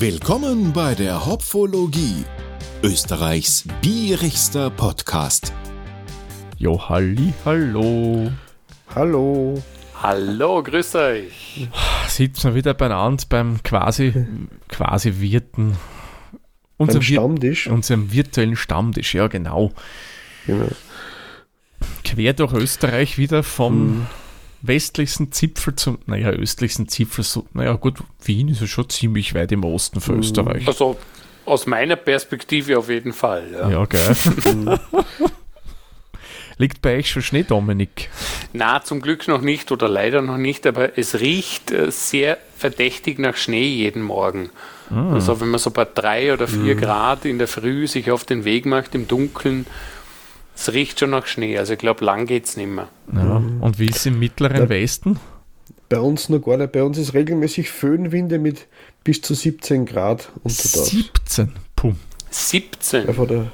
Willkommen bei der Hopfologie, Österreichs bierigster Podcast. Jo, halli, hallo. Hallo. Hallo, grüß euch. Sitzen wir wieder beieinander beim quasi, quasi Wirten. Unserem Stammtisch. Unserem virtuellen Stammtisch, ja genau. genau. Quer durch Österreich wieder vom mhm. Westlichsten Zipfel zum, naja, östlichsten Zipfel, so, naja gut, Wien ist ja schon ziemlich weit im Osten von mhm. Österreich. Also aus meiner Perspektive auf jeden Fall. Ja, ja geil. Liegt bei euch schon Schnee, Dominik? Na, zum Glück noch nicht oder leider noch nicht, aber es riecht äh, sehr verdächtig nach Schnee jeden Morgen. Ah. Also wenn man so bei drei oder vier mhm. Grad in der Früh sich auf den Weg macht im Dunkeln, es riecht schon nach Schnee. Also ich glaube, lang geht es nicht mehr. Ja. Und wie ist es im mittleren ja. Westen? Bei uns noch gar nicht. Bei uns ist regelmäßig Föhnwinde mit bis zu 17 Grad untertags. 17? Pum. 17? Ja, von der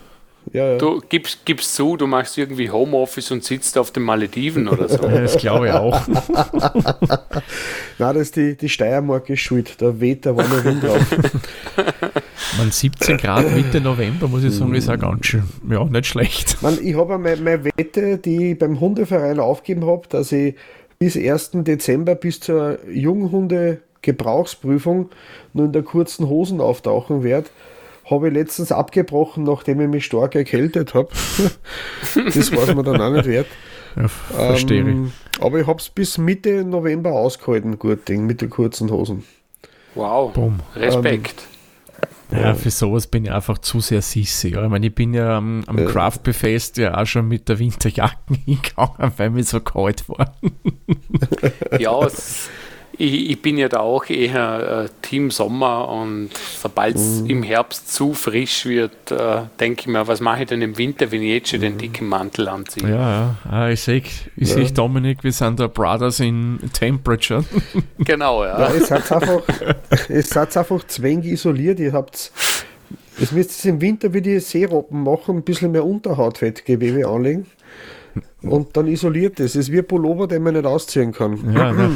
ja, ja. Du gibst, gibst zu, du machst irgendwie Homeoffice und sitzt auf den Malediven oder so. das glaube ich auch. Nein, das ist die, die Steiermark ist schuld. Da weht der warme Wind drauf. Man 17 Grad Mitte November, muss ich sagen, ist auch ganz schön. Ja, nicht schlecht. Man, ich habe meine, meine Wette, die ich beim Hundeverein aufgegeben habe, dass ich bis 1. Dezember bis zur Junghunde-Gebrauchsprüfung nur in der kurzen Hosen auftauchen werde habe ich letztens abgebrochen, nachdem ich mich stark erkältet habe. das war es mir dann auch nicht wert. Ja, verstehe ähm, ich. Aber ich habe es bis Mitte November ausgehalten, gut Ding, mit den kurzen Hosen. Wow, Boom. Respekt. Ähm, ja, für sowas bin ich einfach zu sehr sissy. Ja. Ich meine, ich bin ja am, am ja. Craft Fest ja auch schon mit der Winterjacke hingegangen, weil mir so kalt war. ja, es ich, ich, bin ja da auch eher äh, Team Sommer und sobald es mhm. im Herbst zu frisch wird, äh, denke ich mir, was mache ich denn im Winter, wenn ich jetzt schon den mhm. dicken Mantel anziehe? Ja, ja. Ah, ich sehe, ich ja. Seh, Dominik, wir sind da Brothers in Temperature. Genau, ja. ja ihr seid einfach, seid einfach zwängig isoliert, ihr habt Jetzt müsst ihr im Winter wie die Seeroppen machen, ein bisschen mehr Unterhautfettgewebe anlegen. Und dann isoliert es. Es ist wie ein Pullover, den man nicht ausziehen kann. Ja?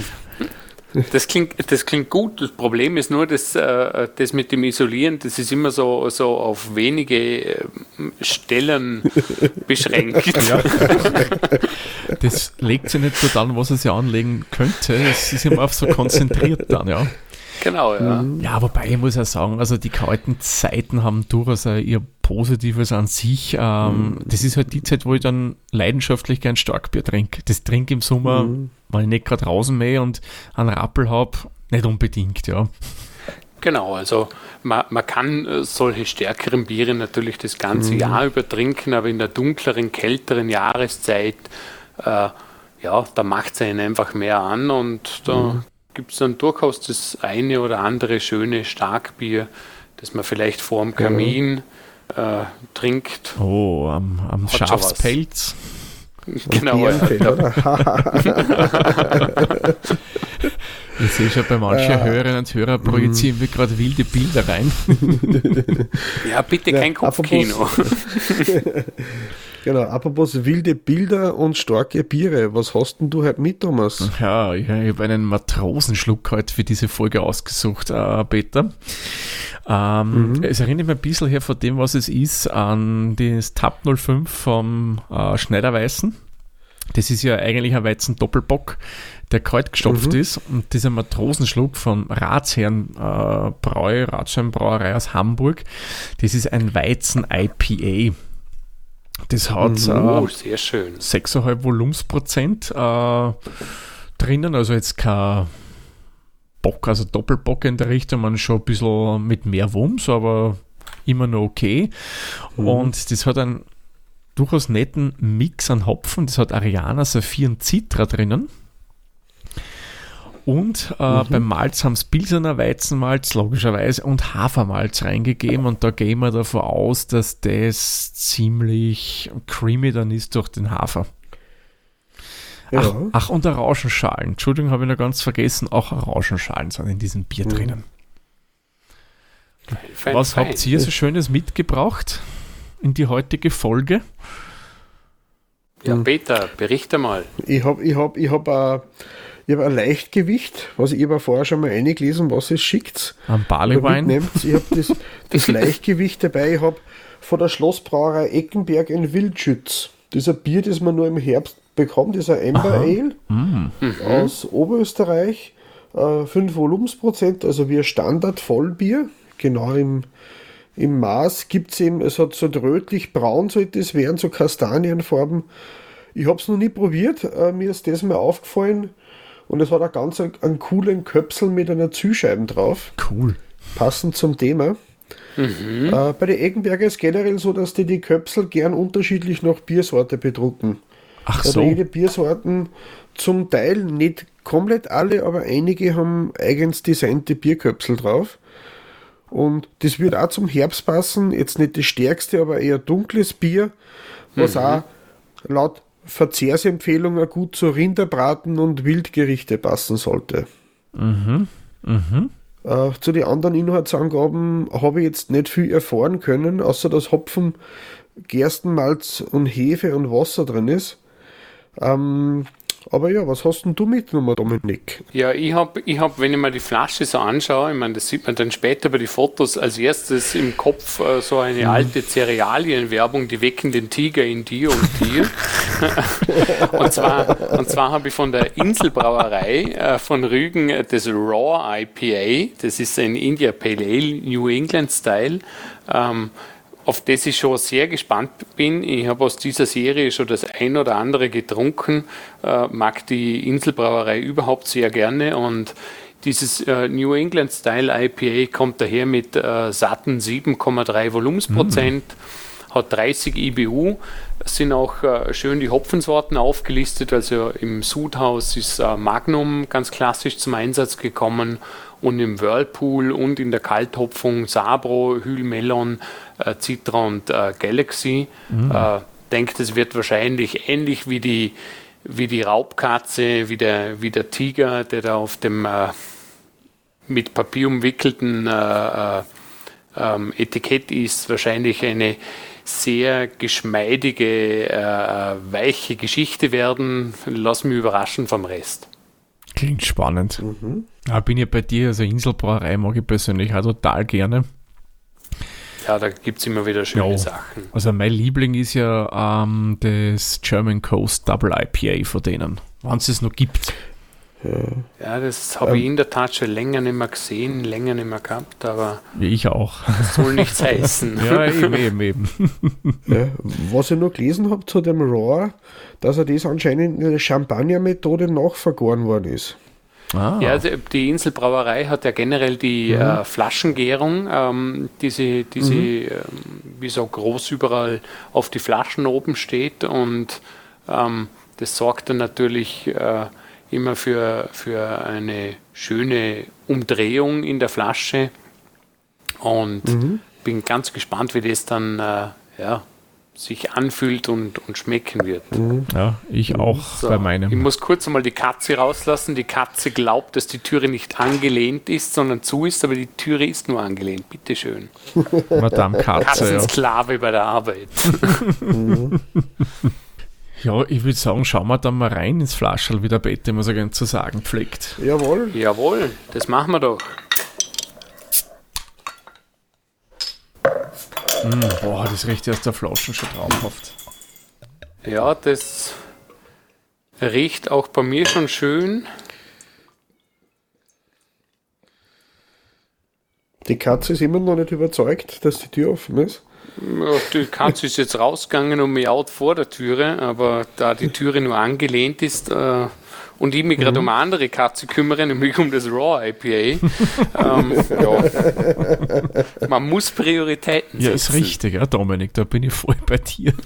Das klingt, das klingt gut. Das Problem ist nur, dass äh, das mit dem Isolieren, das ist immer so, so auf wenige äh, Stellen beschränkt. Ja. Das legt sich nicht so an, was er sich anlegen könnte. Es ist immer auf so konzentriert dann, ja. Genau, ja. Mhm. Ja, wobei ich muss ja sagen, also die kalten Zeiten haben durchaus ihr Positives an sich. Ähm, mhm. Das ist halt die Zeit, wo ich dann leidenschaftlich gern Starkbier trinke. Das trinke im Sommer, mhm. weil ich nicht gerade draußen mehr und einen Rappel habe, nicht unbedingt, ja. Genau, also man, man kann äh, solche stärkeren Biere natürlich das ganze mhm. Jahr über trinken, aber in der dunkleren, kälteren Jahreszeit, äh, ja, da macht es einen einfach mehr an und da mhm gibt es dann durchaus das eine oder andere schöne Starkbier, das man vielleicht vor dem Kamin äh, trinkt. Oh, am, am Schafspelz. Genau. Ich sehe schon, bei manchen äh, Hörerinnen und Hörern projizieren wir gerade wilde Bilder rein. ja, bitte kein ja, Kopfkino. Genau, apropos wilde Bilder und starke Biere. Was hast denn du heute mit, Thomas? Ja, ich, ich habe einen Matrosenschluck heute für diese Folge ausgesucht, äh, Peter. Ähm, mhm. Es erinnert mich ein bisschen her von dem, was es ist, an das Tab 05 vom äh, Schneiderweißen. Das ist ja eigentlich ein Weizen Doppelbock, der kalt gestopft mhm. ist. Und dieser Matrosenschluck von Ratsherrn äh, Brau, Ratsherrn Brauerei aus Hamburg, das ist ein Weizen IPA. Das hat mhm. oh, sehr schön. 6,5 Volumensprozent äh, drinnen, also jetzt kein Bock, also Doppelbock in der Richtung, man schon ein bisschen mit mehr Wumms, aber immer noch okay. Mhm. Und das hat einen durchaus netten Mix an Hopfen. Das hat Ariana, Saphir und Citra drinnen. Und äh, mhm. beim Malz haben es Pilsener Weizenmalz, logischerweise, und Hafermalz reingegeben. Und da gehen wir davon aus, dass das ziemlich creamy dann ist durch den Hafer. Ja. Ach, ach, und Orangenschalen. Entschuldigung, habe ich noch ganz vergessen. Auch Orangenschalen sind in diesem Bier mhm. drinnen. Fein, Was fein. habt ihr so Schönes mitgebracht in die heutige Folge? Ja, Peter, berichte mal. Ich habe ich hab, ich hab, äh, Ich habe ein Leichtgewicht, was ich aber vorher schon mal eingelesen, was es schickt. Am Barleywein? Ich habe das, das Leichtgewicht dabei. Ich habe von der Schlossbrauerei Eckenberg ein Wildschütz. Das ist ein Bier, das man nur im Herbst bekommt. Das ist ein Amber Ale Mhm. aus Oberösterreich. Äh, 5 Volumensprozent, also wie ein Standard-Vollbier. Genau im, im Maß gibt es eben, es hat so rötlich-braun sollte es werden, so Kastanienfarben. Ich habe es noch nie probiert, äh, mir ist das mal aufgefallen und es hat auch ganz einen, einen coolen Köpsel mit einer Zielscheibe drauf, Cool. passend zum Thema. Äh, bei den Eggenberger ist generell so, dass die die Köpsel gern unterschiedlich nach Biersorte bedrucken. Ach Also so. jede Biersorten zum Teil, nicht komplett alle, aber einige haben eigens designte Bierköpsel drauf. Und das wird auch zum Herbst passen. Jetzt nicht das stärkste, aber eher dunkles Bier, was auch laut Verzehrsempfehlungen gut zu Rinderbraten und Wildgerichte passen sollte. Äh, zu den anderen Inhaltsangaben habe ich jetzt nicht viel erfahren können, außer dass Hopfen, Gerstenmalz und Hefe und Wasser drin ist. Ähm, aber ja, was hast denn du mitgenommen, Dominik? Ja, ich habe, ich hab, wenn ich mir die Flasche so anschaue, ich meine, das sieht man dann später bei den Fotos, als erstes im Kopf äh, so eine alte Cerealienwerbung, die wecken den Tiger in dir und dir. und zwar, und zwar habe ich von der Inselbrauerei äh, von Rügen äh, das Raw IPA, das ist ein India Pale Ale, New England Style. Ähm, auf das ich schon sehr gespannt bin. Ich habe aus dieser Serie schon das ein oder andere getrunken, äh, mag die Inselbrauerei überhaupt sehr gerne und dieses äh, New England Style IPA kommt daher mit äh, satten 7,3 Volumensprozent, hat 30 IBU. Sind auch äh, schön die Hopfensorten aufgelistet. Also im Sudhaus ist äh, Magnum ganz klassisch zum Einsatz gekommen und im Whirlpool und in der Kalthopfung Sabro, Hühlmelon, äh, Citra und äh, Galaxy. Äh, denkt, es wird wahrscheinlich ähnlich wie die, wie die Raubkatze, wie der, wie der Tiger, der da auf dem äh, mit Papier umwickelten äh, äh, ähm, Etikett ist, wahrscheinlich eine sehr geschmeidige, äh, weiche Geschichte werden. Lass mich überraschen vom Rest. Klingt spannend. Ja, bin ja bei dir, also Inselbrauerei mag ich persönlich auch total gerne. Ja, da gibt es immer wieder schöne Ja. Sachen. Also mein Liebling ist ja ähm, das German Coast Double IPA von denen. Wenn es es noch gibt. Ja, das habe ich in der Tat schon länger nicht mehr gesehen, länger nicht mehr gehabt, aber Wie ich auch. soll nichts heißen. ja, eben, eben, eben. Ja, was ich noch gelesen habe zu dem Raw, dass er das anscheinend in der Champagner-Methode nachvergoren worden ist. Ah, Ja, also die Inselbrauerei hat ja generell die äh, Flaschengärung, ähm, diese, diese ähm, wie so groß überall auf die Flaschen oben steht und ähm, das sorgt dann natürlich äh, immer für, für eine schöne Umdrehung in der Flasche und bin ganz gespannt, wie das dann äh, ja, sich anfühlt und, und schmecken wird. ja, ich auch So, bei Ich meinem. muss kurz einmal die Katze rauslassen. Die Katze glaubt, dass die Türe nicht angelehnt ist, sondern zu ist, aber die Türe ist nur angelehnt. Bitte schön. Madame Katze. Ja. Katzensklave bei der Arbeit. ja, ich würde sagen, schauen wir dann mal rein ins Flascherl, wie der Bette immer so gern zu sagen pflegt. Jawohl. Jawohl, das machen wir doch. Boah, das riecht aus der Flasche schon traumhaft. Ja, das riecht auch bei mir schon schön. Die Katze ist immer noch nicht überzeugt, dass die Tür offen ist. Ja, Die Katze ist jetzt rausgegangen und miaut vor der Türe, aber da die Türe nur angelehnt ist äh, und ich mich gerade um eine andere Katze kümmere, nämlich um das Raw IPA, ähm, ja. man muss Prioritäten Ja, setzen. ist richtig, ja, Dominik, da bin ich voll bei dir.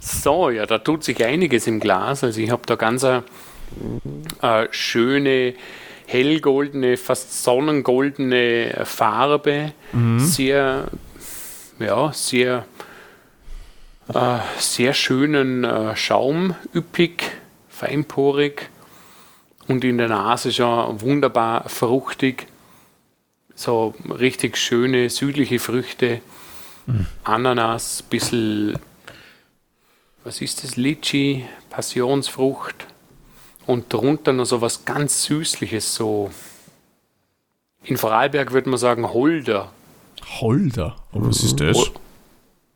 So, ja, da tut sich einiges im Glas. Also ich habe da ganz eine äh, schöne, hellgoldene, fast sonnengoldene Farbe. Sehr, ja, sehr, äh, sehr schönen äh, Schaum, üppig, feinporig und in der Nase schon wunderbar fruchtig. So richtig schöne südliche Früchte. Ananas, bisschen was ist das? Litchi, Passionsfrucht, und drunter noch so was ganz Süßliches, so in Vorarlberg würde man sagen Holder. Holder? Und was ist das? Hol-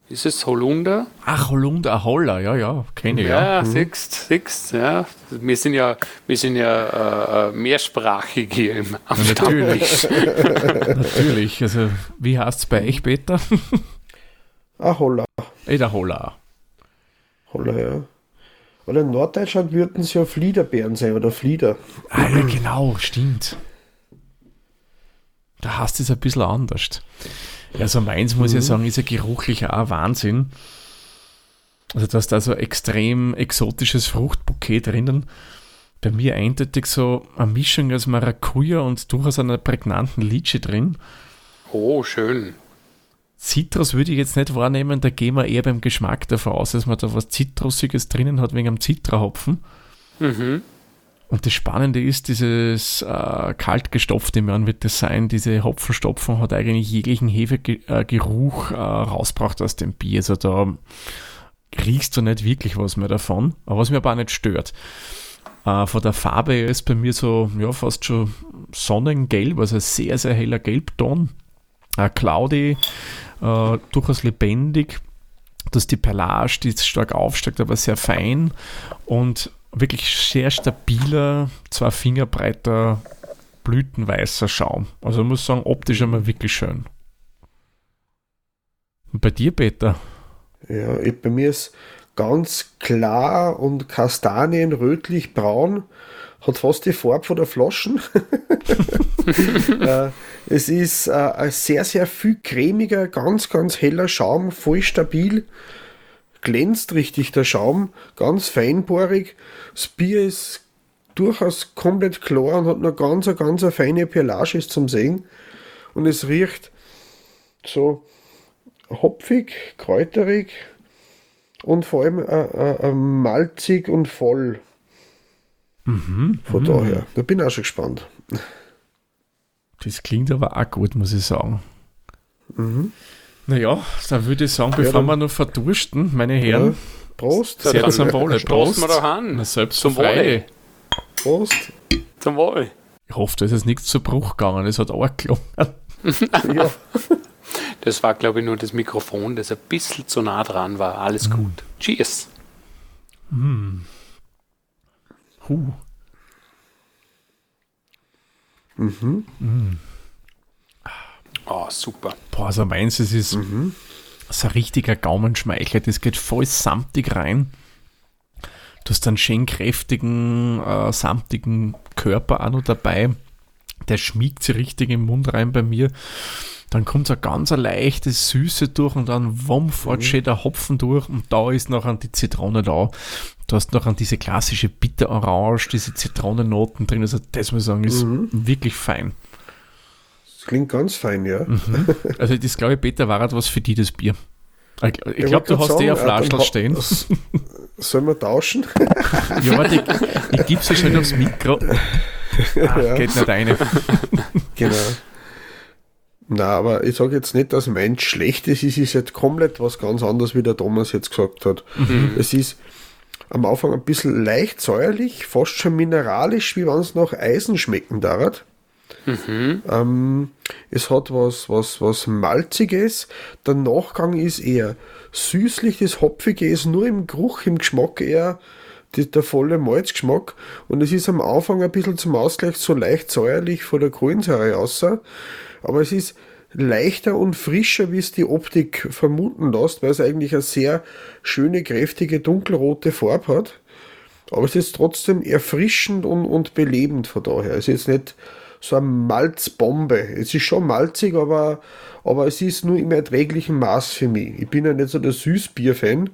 Ist es Holunder? Ach, Holunder, Holler, ja, ja, kenne ich, ja. Ja, siehst, siehst, ja. Wir sind ja, wir sind ja äh, äh, mehrsprachig hier im Natürlich. Natürlich. Also, wie heißt es bei euch, Peter? Ah, Holla. Eh, der Holler. Holla, ja. Oder in Norddeutschland würden es ja Fliederbeeren sein oder Flieder. Ah, ja, genau, stimmt. Da hast du es ein bisschen anders. Also meins, muss ich ja sagen, ist ja geruchlich auch Wahnsinn. Also du hast da so extrem exotisches Fruchtbouquet drinnen. Bei mir eindeutig so eine Mischung aus Maracuja und durchaus einer prägnanten Litsche drin. Oh, schön. Zitrus würde ich jetzt nicht wahrnehmen, da gehen wir eher beim Geschmack davon aus, dass man da was Zitrusiges drinnen hat wegen am Zitrahopfen. Mhm. Und das Spannende ist, dieses äh, kaltgestopfte Möhren wird das sein, diese Hopfenstopfen hat eigentlich jeglichen Hefegeruch äh, rausgebracht aus dem Bier. Also da riechst du nicht wirklich was mehr davon, aber was mir aber auch nicht stört. Äh, von der Farbe her ist bei mir so, ja, fast schon Sonnengelb, also sehr, sehr heller Gelbton. Äh, cloudy, äh, durchaus lebendig, dass die Perlage, die stark aufsteigt, aber sehr fein und wirklich sehr stabiler, zwei Finger breiter, blütenweißer Schaum. Also ich muss sagen, optisch einmal wirklich schön. Und bei dir, Peter? Ja, ich, bei mir ist ganz klar und kastanien, rötlich, braun. Hat fast die Farbe von der Flaschen. es ist äh, ein sehr, sehr viel cremiger, ganz, ganz heller Schaum, voll stabil. Glänzt richtig der Schaum, ganz feinporig. Das Bier ist durchaus komplett klar und hat eine ganz, ganz eine feine Perlage ist zum Sehen. Und es riecht so hopfig, kräuterig und vor allem äh, äh, äh, malzig und voll. Von daher, da bin ich auch schon gespannt. Das klingt aber auch gut, muss ich sagen. Naja, dann würde ich sagen, bevor wir noch verdursten, meine Herren, Ja, Prost, sehr zum Wohle. wir doch an. Na, selbst Zum Wohle. Wohle. Prost. Zum Wohl. Ich hoffe, da ist jetzt nichts zu Bruch gegangen. Es hat auch gelungen. Ja, Das war, glaube ich, nur das Mikrofon, das ein bisschen zu nah dran war. Alles gut. Cheers. Huh. Oh, super. Boah, also meins, es ist Mhm. so ein richtiger Gaumenschmeichler. Das geht voll samtig rein. Du hast einen schön kräftigen, äh, samtigen Körper auch noch dabei. Der schmiegt sich richtig im Mund rein bei mir. Dann kommt so eine ganz eine leichte Süße durch und dann wumm, fährt schön der Hopfen durch und da ist noch an die Zitrone da. Du hast noch an diese klassische Bitterorange, diese Zitronennoten drin. Also das muss ich sagen, ist wirklich fein. das klingt ganz fein, ja. Also das glaube ich, Peter, war etwas für die, das Bier. Ich, ich glaube, du hast eh eine sagen, äh, dann Flasche ha- stehen. Sollen wir tauschen? Ja, warte, ich, ich gebe so schnell aufs Mikro. Ach, Ja. geht nicht rein. Genau. Na, aber ich sage jetzt nicht, dass Mensch schlecht ist. Es ist jetzt komplett was ganz anderes, wie der Thomas jetzt gesagt hat. Es ist am Anfang ein bisschen leicht säuerlich, fast schon mineralisch, wie wenn es nach Eisen schmecken darf. Ähm, es hat was, was, was Malziges. Der Nachgang ist eher süßlich, das Hopfige ist nur im Geruch, im Geschmack eher die, der volle Malzgeschmack. Und es ist am Anfang ein bisschen zum Ausgleich so leicht säuerlich von der Kohlensäure außer. Aber es ist leichter und frischer, wie es die Optik vermuten lässt, weil es eigentlich eine sehr schöne, kräftige, dunkelrote Farbe hat. Aber es ist trotzdem erfrischend und, und belebend von daher. Es ist jetzt nicht so eine Malzbombe. Es ist schon malzig, aber, aber es ist nur im erträglichen Maß für mich. Ich bin ja nicht so der Süßbier-Fan,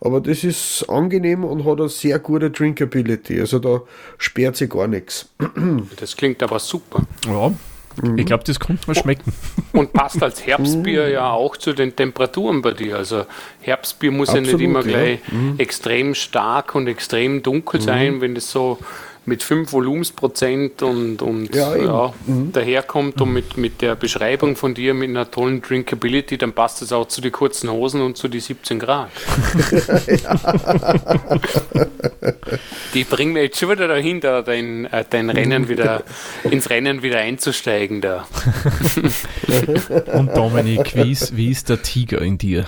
aber das ist angenehm und hat eine sehr gute Drinkability. Also da sperrt sich gar nichts. Das klingt aber super. Ja, ich glaube, das konnte man schmecken. Und passt als Herbstbier ja auch zu den Temperaturen bei dir. Also Herbstbier muss ja Absolut, nicht immer ja. gleich extrem stark und extrem dunkel sein, wenn es so mit 5 Volumensprozent und, und ja, ja mhm. daherkommt und mit, mit der Beschreibung von dir mit einer tollen Drinkability, dann passt es auch zu den kurzen Hosen und zu den 17 Grad. Die bringen mir jetzt schon wieder dahin, da dein, äh, dein Rennen wieder ins Rennen wieder einzusteigen da. und Dominik, wie ist, wie ist der Tiger in dir?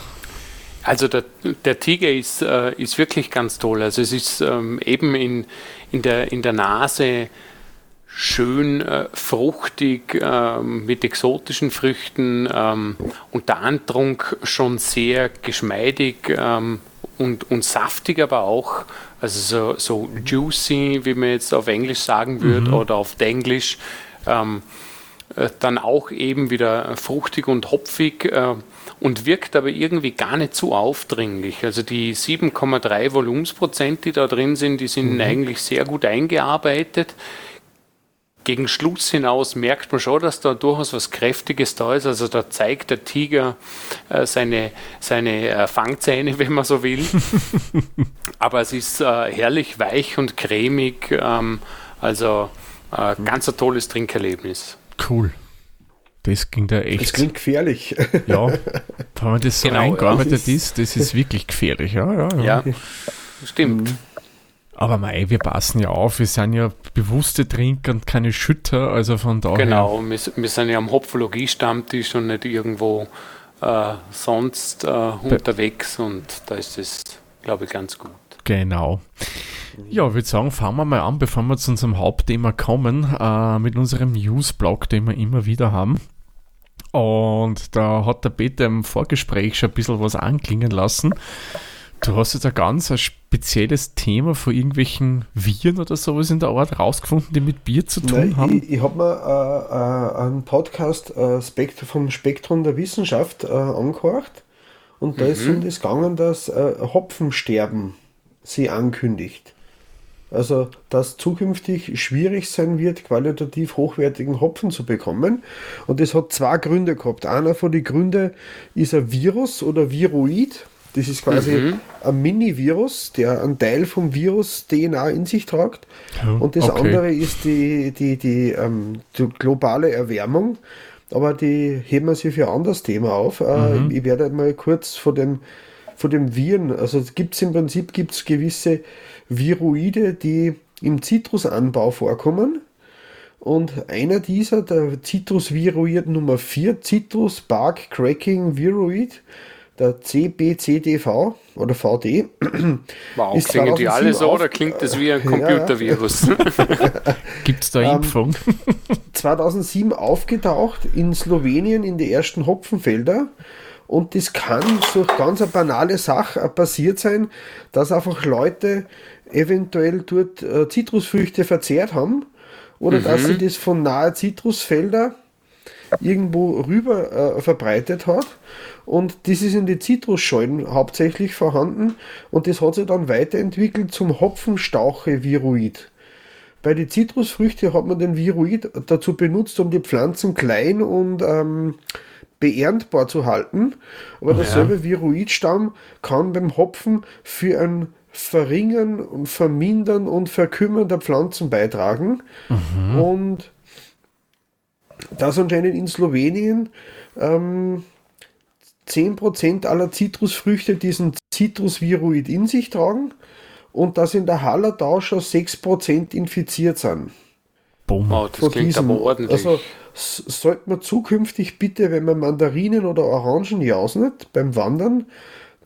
Also der, der Tiger ist, äh, ist wirklich ganz toll. Also es ist ähm, eben in, in, der, in der Nase schön äh, fruchtig äh, mit exotischen Früchten ähm, und der Antrunk schon sehr geschmeidig ähm, und, und saftig aber auch. Also so, so juicy, wie man jetzt auf Englisch sagen würde mhm. oder auf Englisch. Ähm, äh, dann auch eben wieder fruchtig und hopfig. Äh, und wirkt aber irgendwie gar nicht so aufdringlich. Also die 7,3 Volumensprozent, die da drin sind, die sind mhm. eigentlich sehr gut eingearbeitet. Gegen Schluss hinaus merkt man schon, dass da durchaus was Kräftiges da ist. Also da zeigt der Tiger äh, seine, seine äh, Fangzähne, wenn man so will. aber es ist äh, herrlich weich und cremig. Ähm, also äh, ganz ein tolles Trinkerlebnis. Cool. Das ging da echt. Das klingt gefährlich. Ja, wenn man das so genau, eingearbeitet ja. ist, das ist wirklich gefährlich. Ja, ja, ja. ja stimmt. Mhm. Aber mei, wir passen ja auf, wir sind ja bewusste Trinker und keine Schütter, also von daher. Genau, wir, wir sind ja am Hopfologie-Stammtisch und nicht irgendwo äh, sonst äh, unterwegs und da ist es, glaube ich, ganz gut. Genau. Ja, ich würde sagen, fangen wir mal an, bevor wir zu unserem Hauptthema kommen, äh, mit unserem Newsblog, den wir immer wieder haben. Und da hat der Peter im Vorgespräch schon ein bisschen was anklingen lassen. Du hast jetzt ein ganz ein spezielles Thema von irgendwelchen Viren oder sowas in der Art rausgefunden, die mit Bier zu tun Nein, haben? Ich, ich habe mir äh, äh, einen Podcast äh, Spekt vom Spektrum der Wissenschaft äh, angehört und da mhm. ist um das gegangen, dass äh, Hopfensterben sie ankündigt. Also, dass zukünftig schwierig sein wird, qualitativ hochwertigen Hopfen zu bekommen. Und das hat zwei Gründe gehabt. Einer von den Gründen ist ein Virus oder Viroid. Das ist quasi mhm. ein Mini-Virus, der einen Teil vom Virus DNA in sich tragt. Oh, und das okay. andere ist die, die, die, ähm, die, globale Erwärmung. Aber die heben wir sich für ein anderes Thema auf. Äh, mhm. Ich werde mal kurz von dem, von dem Viren, also gibt es im Prinzip gibt's gewisse Viroide, die im Zitrusanbau vorkommen. Und einer dieser, der Citrusviroid Nummer 4, Citrus Bark Cracking Viroid, der CBCDV oder VD. Wow, ist klingen die alle so oder klingt das wie ein Computervirus? Gibt es da ähm, Impfung? 2007 aufgetaucht in Slowenien in die ersten Hopfenfelder und das kann durch ganz eine banale Sache passiert sein, dass einfach Leute eventuell dort äh, Zitrusfrüchte verzehrt haben oder mhm. dass sie das von nahe Zitrusfelder irgendwo rüber äh, verbreitet hat. Und das ist in den Zitrusschalen hauptsächlich vorhanden und das hat sich dann weiterentwickelt zum Hopfenstauche-Viroid. Bei den Zitrusfrüchten hat man den Viroid dazu benutzt, um die Pflanzen klein und ähm, beerntbar zu halten. Aber derselbe ja. Viroidstamm kann beim Hopfen für ein Verringern und Vermindern und Verkümmern der Pflanzen beitragen. Mhm. Und das anscheinend in Slowenien ähm, 10% aller Zitrusfrüchte diesen Zitrusviroid in sich tragen und dass in der Hallertau schon 6% infiziert sind. Boom. Wow, das klingt diesem, aber ordentlich. Also sollte man zukünftig bitte, wenn man Mandarinen oder Orangen jausnet beim Wandern,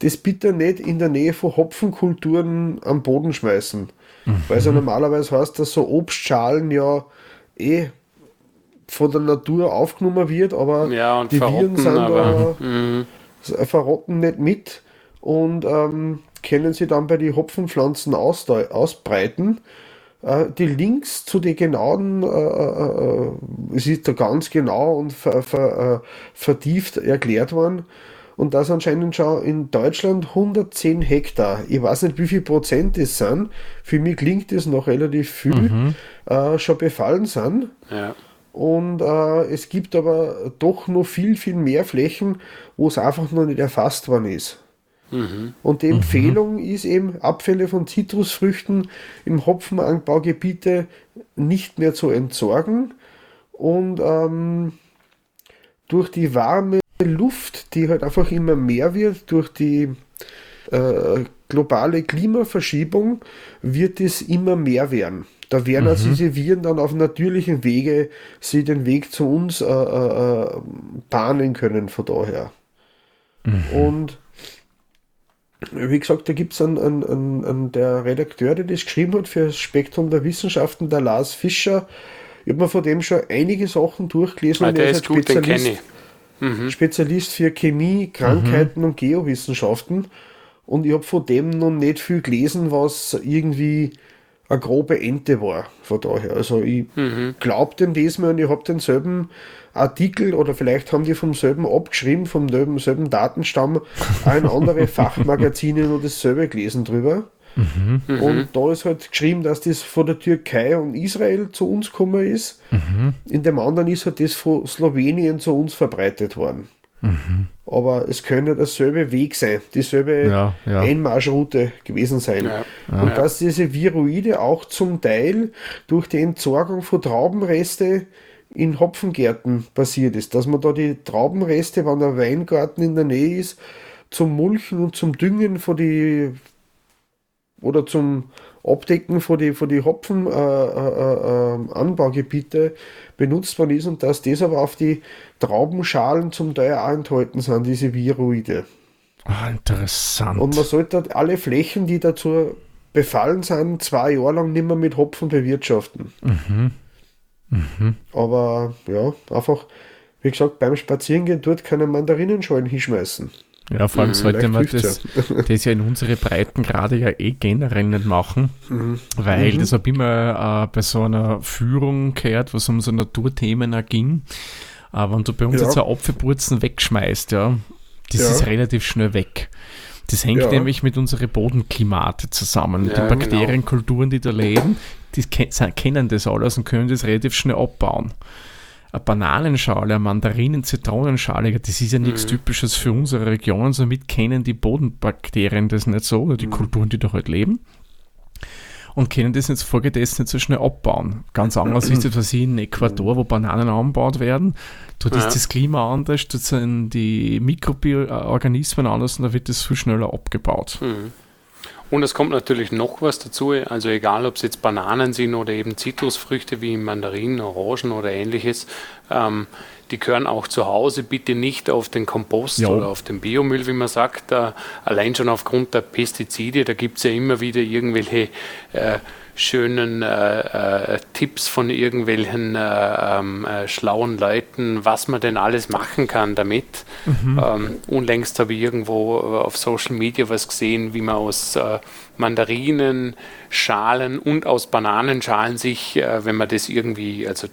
das bitte nicht in der Nähe von Hopfenkulturen am Boden schmeißen. Mhm. Weil es ja normalerweise heißt, dass so Obstschalen ja eh von der Natur aufgenommen wird, aber ja, die Viren sind aber, da, mhm. verrotten nicht mit und ähm, können sie dann bei den Hopfenpflanzen aus, ausbreiten. Äh, die Links zu den genauen, äh, äh, äh, es ist da ganz genau und ver, ver, äh, vertieft erklärt worden. Und das anscheinend schon in Deutschland 110 Hektar. Ich weiß nicht, wie viel Prozent das sind. Für mich klingt das noch relativ viel, mhm. äh, schon befallen sind. Ja. Und äh, es gibt aber doch noch viel, viel mehr Flächen, wo es einfach noch nicht erfasst worden ist. Mhm. Und die Empfehlung mhm. ist eben, Abfälle von Zitrusfrüchten im Hopfenanbaugebiete nicht mehr zu entsorgen und ähm, durch die warme Luft, die halt einfach immer mehr wird, durch die äh, globale Klimaverschiebung, wird es immer mehr werden. Da werden also mhm. also diese Viren dann auf natürlichen Wege sie den Weg zu uns äh, äh, äh bahnen können von daher. Mhm. Und wie gesagt, da gibt es einen, einen, einen, einen, der Redakteur, der das geschrieben hat für das Spektrum der Wissenschaften, der Lars Fischer. Ich habe mir von dem schon einige Sachen durchgelesen. Ah, der ist, ist gut, Spezialist, den mhm. Spezialist für Chemie, Krankheiten mhm. und Geowissenschaften. Und ich habe von dem noch nicht viel gelesen, was irgendwie eine grobe Ente war. Von daher. Also ich mhm. glaube dem das mal und ich habe denselben Artikel oder vielleicht haben die vom selben abgeschrieben, vom selben, selben Datenstamm, auch in andere Fachmagazine nur dasselbe gelesen drüber. Mhm. Und da ist halt geschrieben, dass das von der Türkei und Israel zu uns gekommen ist. Mhm. In dem anderen ist halt das von Slowenien zu uns verbreitet worden. Mhm. Aber es könnte derselbe Weg sein, dieselbe ja, ja. Einmarschroute gewesen sein. Ja, und dass diese Viroide auch zum Teil durch die Entsorgung von Traubenreste in Hopfengärten passiert ist, dass man da die Traubenreste, wenn der Weingarten in der Nähe ist, zum Mulchen und zum Düngen von die oder zum Abdecken von die, von die Hopfen äh, äh, äh, benutzt worden ist und dass das aber auf die Traubenschalen zum Teil auch enthalten sind, diese Viroide. Ah, interessant. Und man sollte alle Flächen, die dazu befallen sind, zwei Jahre lang nicht mehr mit Hopfen bewirtschaften. Mhm. Mhm. Aber ja, einfach, wie gesagt, beim Spazierengehen dort keine Mandarinenschalen hinschmeißen. Ja, vor allem mhm, sollte man das, das ja in unsere Breiten gerade ja eh generell nicht machen, mhm. weil mhm. das habe ich immer äh, bei so einer Führung gehört, was um so Naturthemen ging. Aber wenn du bei uns ja. jetzt ein Apfelpurzen wegschmeißt, ja, das ja. ist relativ schnell weg. Das hängt ja. nämlich mit unseren Bodenklimate zusammen. Ja, die genau. Bakterienkulturen, die da leben, die kennen das alles und können das relativ schnell abbauen. Eine Bananenschale, eine Mandarinen, Zitronenschale, das ist ja nichts mhm. Typisches für unsere Region, somit kennen die Bodenbakterien das nicht so, oder die mhm. Kulturen, die da halt leben und können das jetzt folgedessen nicht so schnell abbauen. Ganz anders ist das, was ich in Ecuador, wo Bananen angebaut werden. Dort ja. ist das Klima anders, dort sind die Mikroorganismen anders und da wird das viel schneller abgebaut. Mhm. Und es kommt natürlich noch was dazu, also egal ob es jetzt Bananen sind oder eben Zitrusfrüchte wie Mandarinen, Orangen oder ähnliches, ähm, die gehören auch zu Hause bitte nicht auf den Kompost ja. oder auf den Biomüll, wie man sagt. Äh, allein schon aufgrund der Pestizide, da gibt es ja immer wieder irgendwelche äh, schönen äh, äh, Tipps von irgendwelchen äh, ähm, äh, schlauen Leuten, was man denn alles machen kann damit. Mhm. Ähm, unlängst habe ich irgendwo auf Social Media was gesehen, wie man aus Mandarinen, Schalen und aus Bananenschalen sich, wenn man das irgendwie, also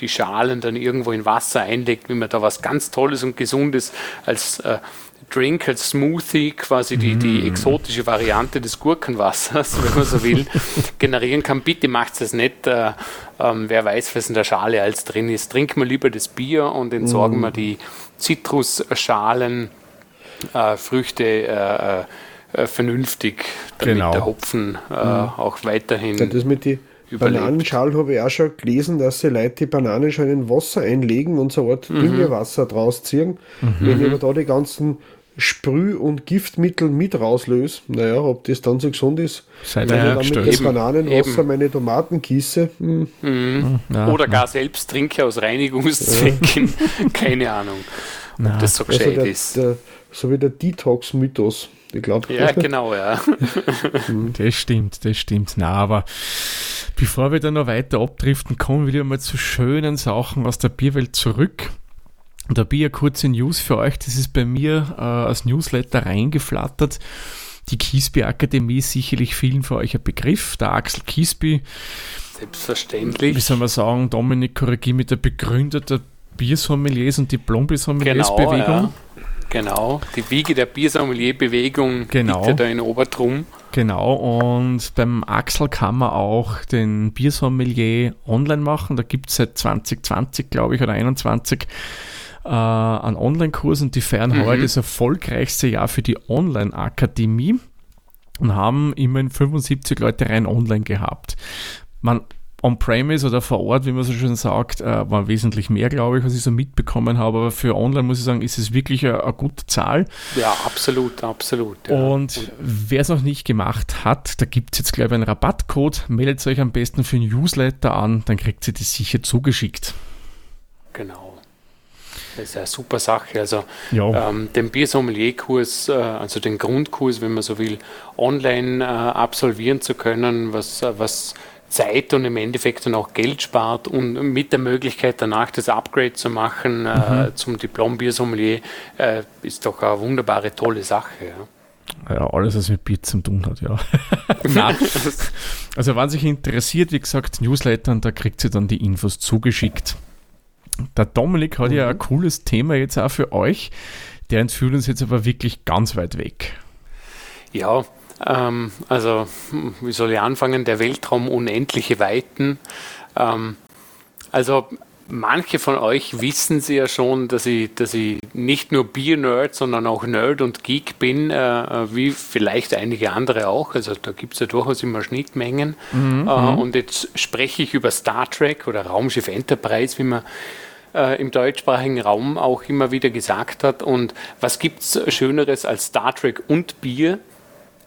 die Schalen dann irgendwo in Wasser einlegt, wie man da was ganz Tolles und Gesundes als äh, Drink, als Smoothie, quasi die, die mm. exotische Variante des Gurkenwassers, wenn man so will, generieren kann. Bitte macht es nicht. Äh, ähm, wer weiß, was in der Schale alles drin ist. Trinken wir lieber das Bier und entsorgen mm. wir die Zitrusschalen, äh, Früchte äh, äh, vernünftig, damit genau. der Hopfen mm. auch weiterhin. Ja, das mit die überlebt. Bananenschalen habe ich auch schon gelesen, dass sie Leute die Bananenschalen in Wasser einlegen und so eine Art mhm. Düngewasser draus ziehen. Mhm. Wenn ich aber da die ganzen Sprüh- und Giftmittel mit rauslöse, naja, ob das dann so gesund ist, Seid wenn ich dann mit dem Bananenwasser eben. meine Tomaten gieße. Hm. Mhm. Ja, Oder gar selbst trinke aus Reinigungszwecken, keine Ahnung, ob Na. das so also gescheit also der, ist. Der, so wie der Detox-Mythos. Ich glaube. Ja, genau, ja. das stimmt, das stimmt. Na, aber bevor wir dann noch weiter abdriften, kommen wir wieder mal zu schönen Sachen aus der Bierwelt zurück. Da bin ich eine kurze News für euch. Das ist bei mir äh, als Newsletter reingeflattert. Die Kiesby Akademie ist sicherlich vielen von euch ein Begriff. Der Axel Kiesby. Selbstverständlich. Wie soll man sagen, Dominik Korrigi mit der Begründer der Biersommeliers und Diplom-Biersommeliers-Bewegung. Genau, ja. Genau, die Wiege der Biersommelier-Bewegung genau. liegt ja da in Obertrum. Genau, und beim Axel kann man auch den Biersommelier online machen. Da gibt es seit 2020, glaube ich, oder 2021 äh, einen Online-Kurs und die feiern mhm. heute das erfolgreichste Jahr für die Online-Akademie und haben immerhin 75 Leute rein online gehabt. Man on-premise oder vor Ort, wie man so schön sagt, äh, war wesentlich mehr, glaube ich, was ich so mitbekommen habe. Aber für online muss ich sagen, ist es wirklich eine, eine gute Zahl. Ja, absolut, absolut. Ja. Und wer es noch nicht gemacht hat, da gibt es jetzt, glaube ich, einen Rabattcode. Meldet euch am besten für ein Newsletter an, dann kriegt ihr das sicher zugeschickt. Genau. Das ist eine super Sache. Also ja. ähm, den Biersommelier-Kurs, äh, also den Grundkurs, wenn man so will, online äh, absolvieren zu können, was, was Zeit und im Endeffekt dann auch Geld spart und mit der Möglichkeit danach das Upgrade zu machen äh, mhm. äh, zum Diplom-Biersommelier äh, ist doch eine wunderbare, tolle Sache. Ja. Ja, alles, was mit Bier zu tun hat, ja. also, wenn sich interessiert, wie gesagt, Newslettern, da kriegt sie dann die Infos zugeschickt. Der Dominik hat mhm. ja ein cooles Thema jetzt auch für euch. Der entführt uns jetzt aber wirklich ganz weit weg. Ja, ähm, also, wie soll ich anfangen? Der Weltraum unendliche Weiten. Ähm, also, manche von euch wissen sie ja schon, dass ich, dass ich nicht nur Bier-Nerd, sondern auch Nerd und Geek bin, äh, wie vielleicht einige andere auch. Also da gibt es ja durchaus immer Schnittmengen. Mhm, äh, mhm. und jetzt spreche ich über Star Trek oder Raumschiff Enterprise, wie man äh, im deutschsprachigen Raum auch immer wieder gesagt hat. Und was gibt es Schöneres als Star Trek und Bier?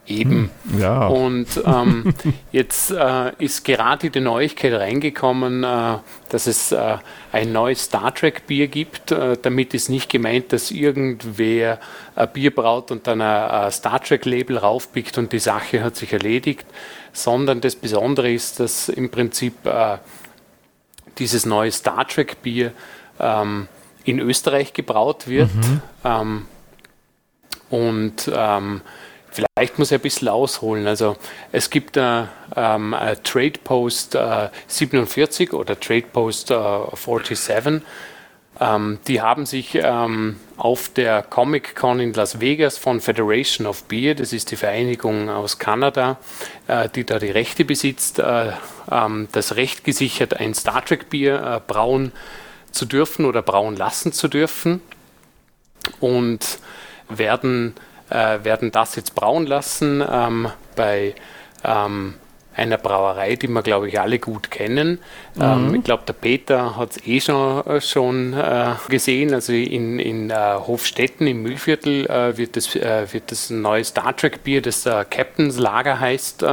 Eben. Hm, ja. Und ähm, jetzt äh, ist gerade die Neuigkeit reingekommen, äh, dass es äh, ein neues Star Trek Bier gibt. Äh, damit ist nicht gemeint, dass irgendwer ein Bier braut und dann ein, ein Star Trek Label raufpickt und die Sache hat sich erledigt, sondern das Besondere ist, dass im Prinzip äh, dieses neue Star Trek Bier ähm, in Österreich gebraut wird. Mhm. Ähm, und ähm, Vielleicht muss ich ein bisschen ausholen. Also es gibt äh, ähm, Trade Post äh, 47 oder Trade Post äh, 47. Ähm, die haben sich ähm, auf der Comic Con in Las Vegas von Federation of Beer, das ist die Vereinigung aus Kanada, äh, die da die Rechte besitzt, äh, ähm, das Recht gesichert, ein Star Trek Bier äh, brauen zu dürfen oder brauen lassen zu dürfen und werden äh, werden das jetzt brauen lassen ähm, bei ähm, einer Brauerei, die wir, glaube ich, alle gut kennen. Ähm, mhm. Ähm, ich glaube, der Peter hat es eh schon, äh, schon äh, gesehen. Also in, in äh, Hofstetten im Mühlviertel äh, wird, das, äh, wird das neue Star Trek Bier, das Captain's Lager heißt,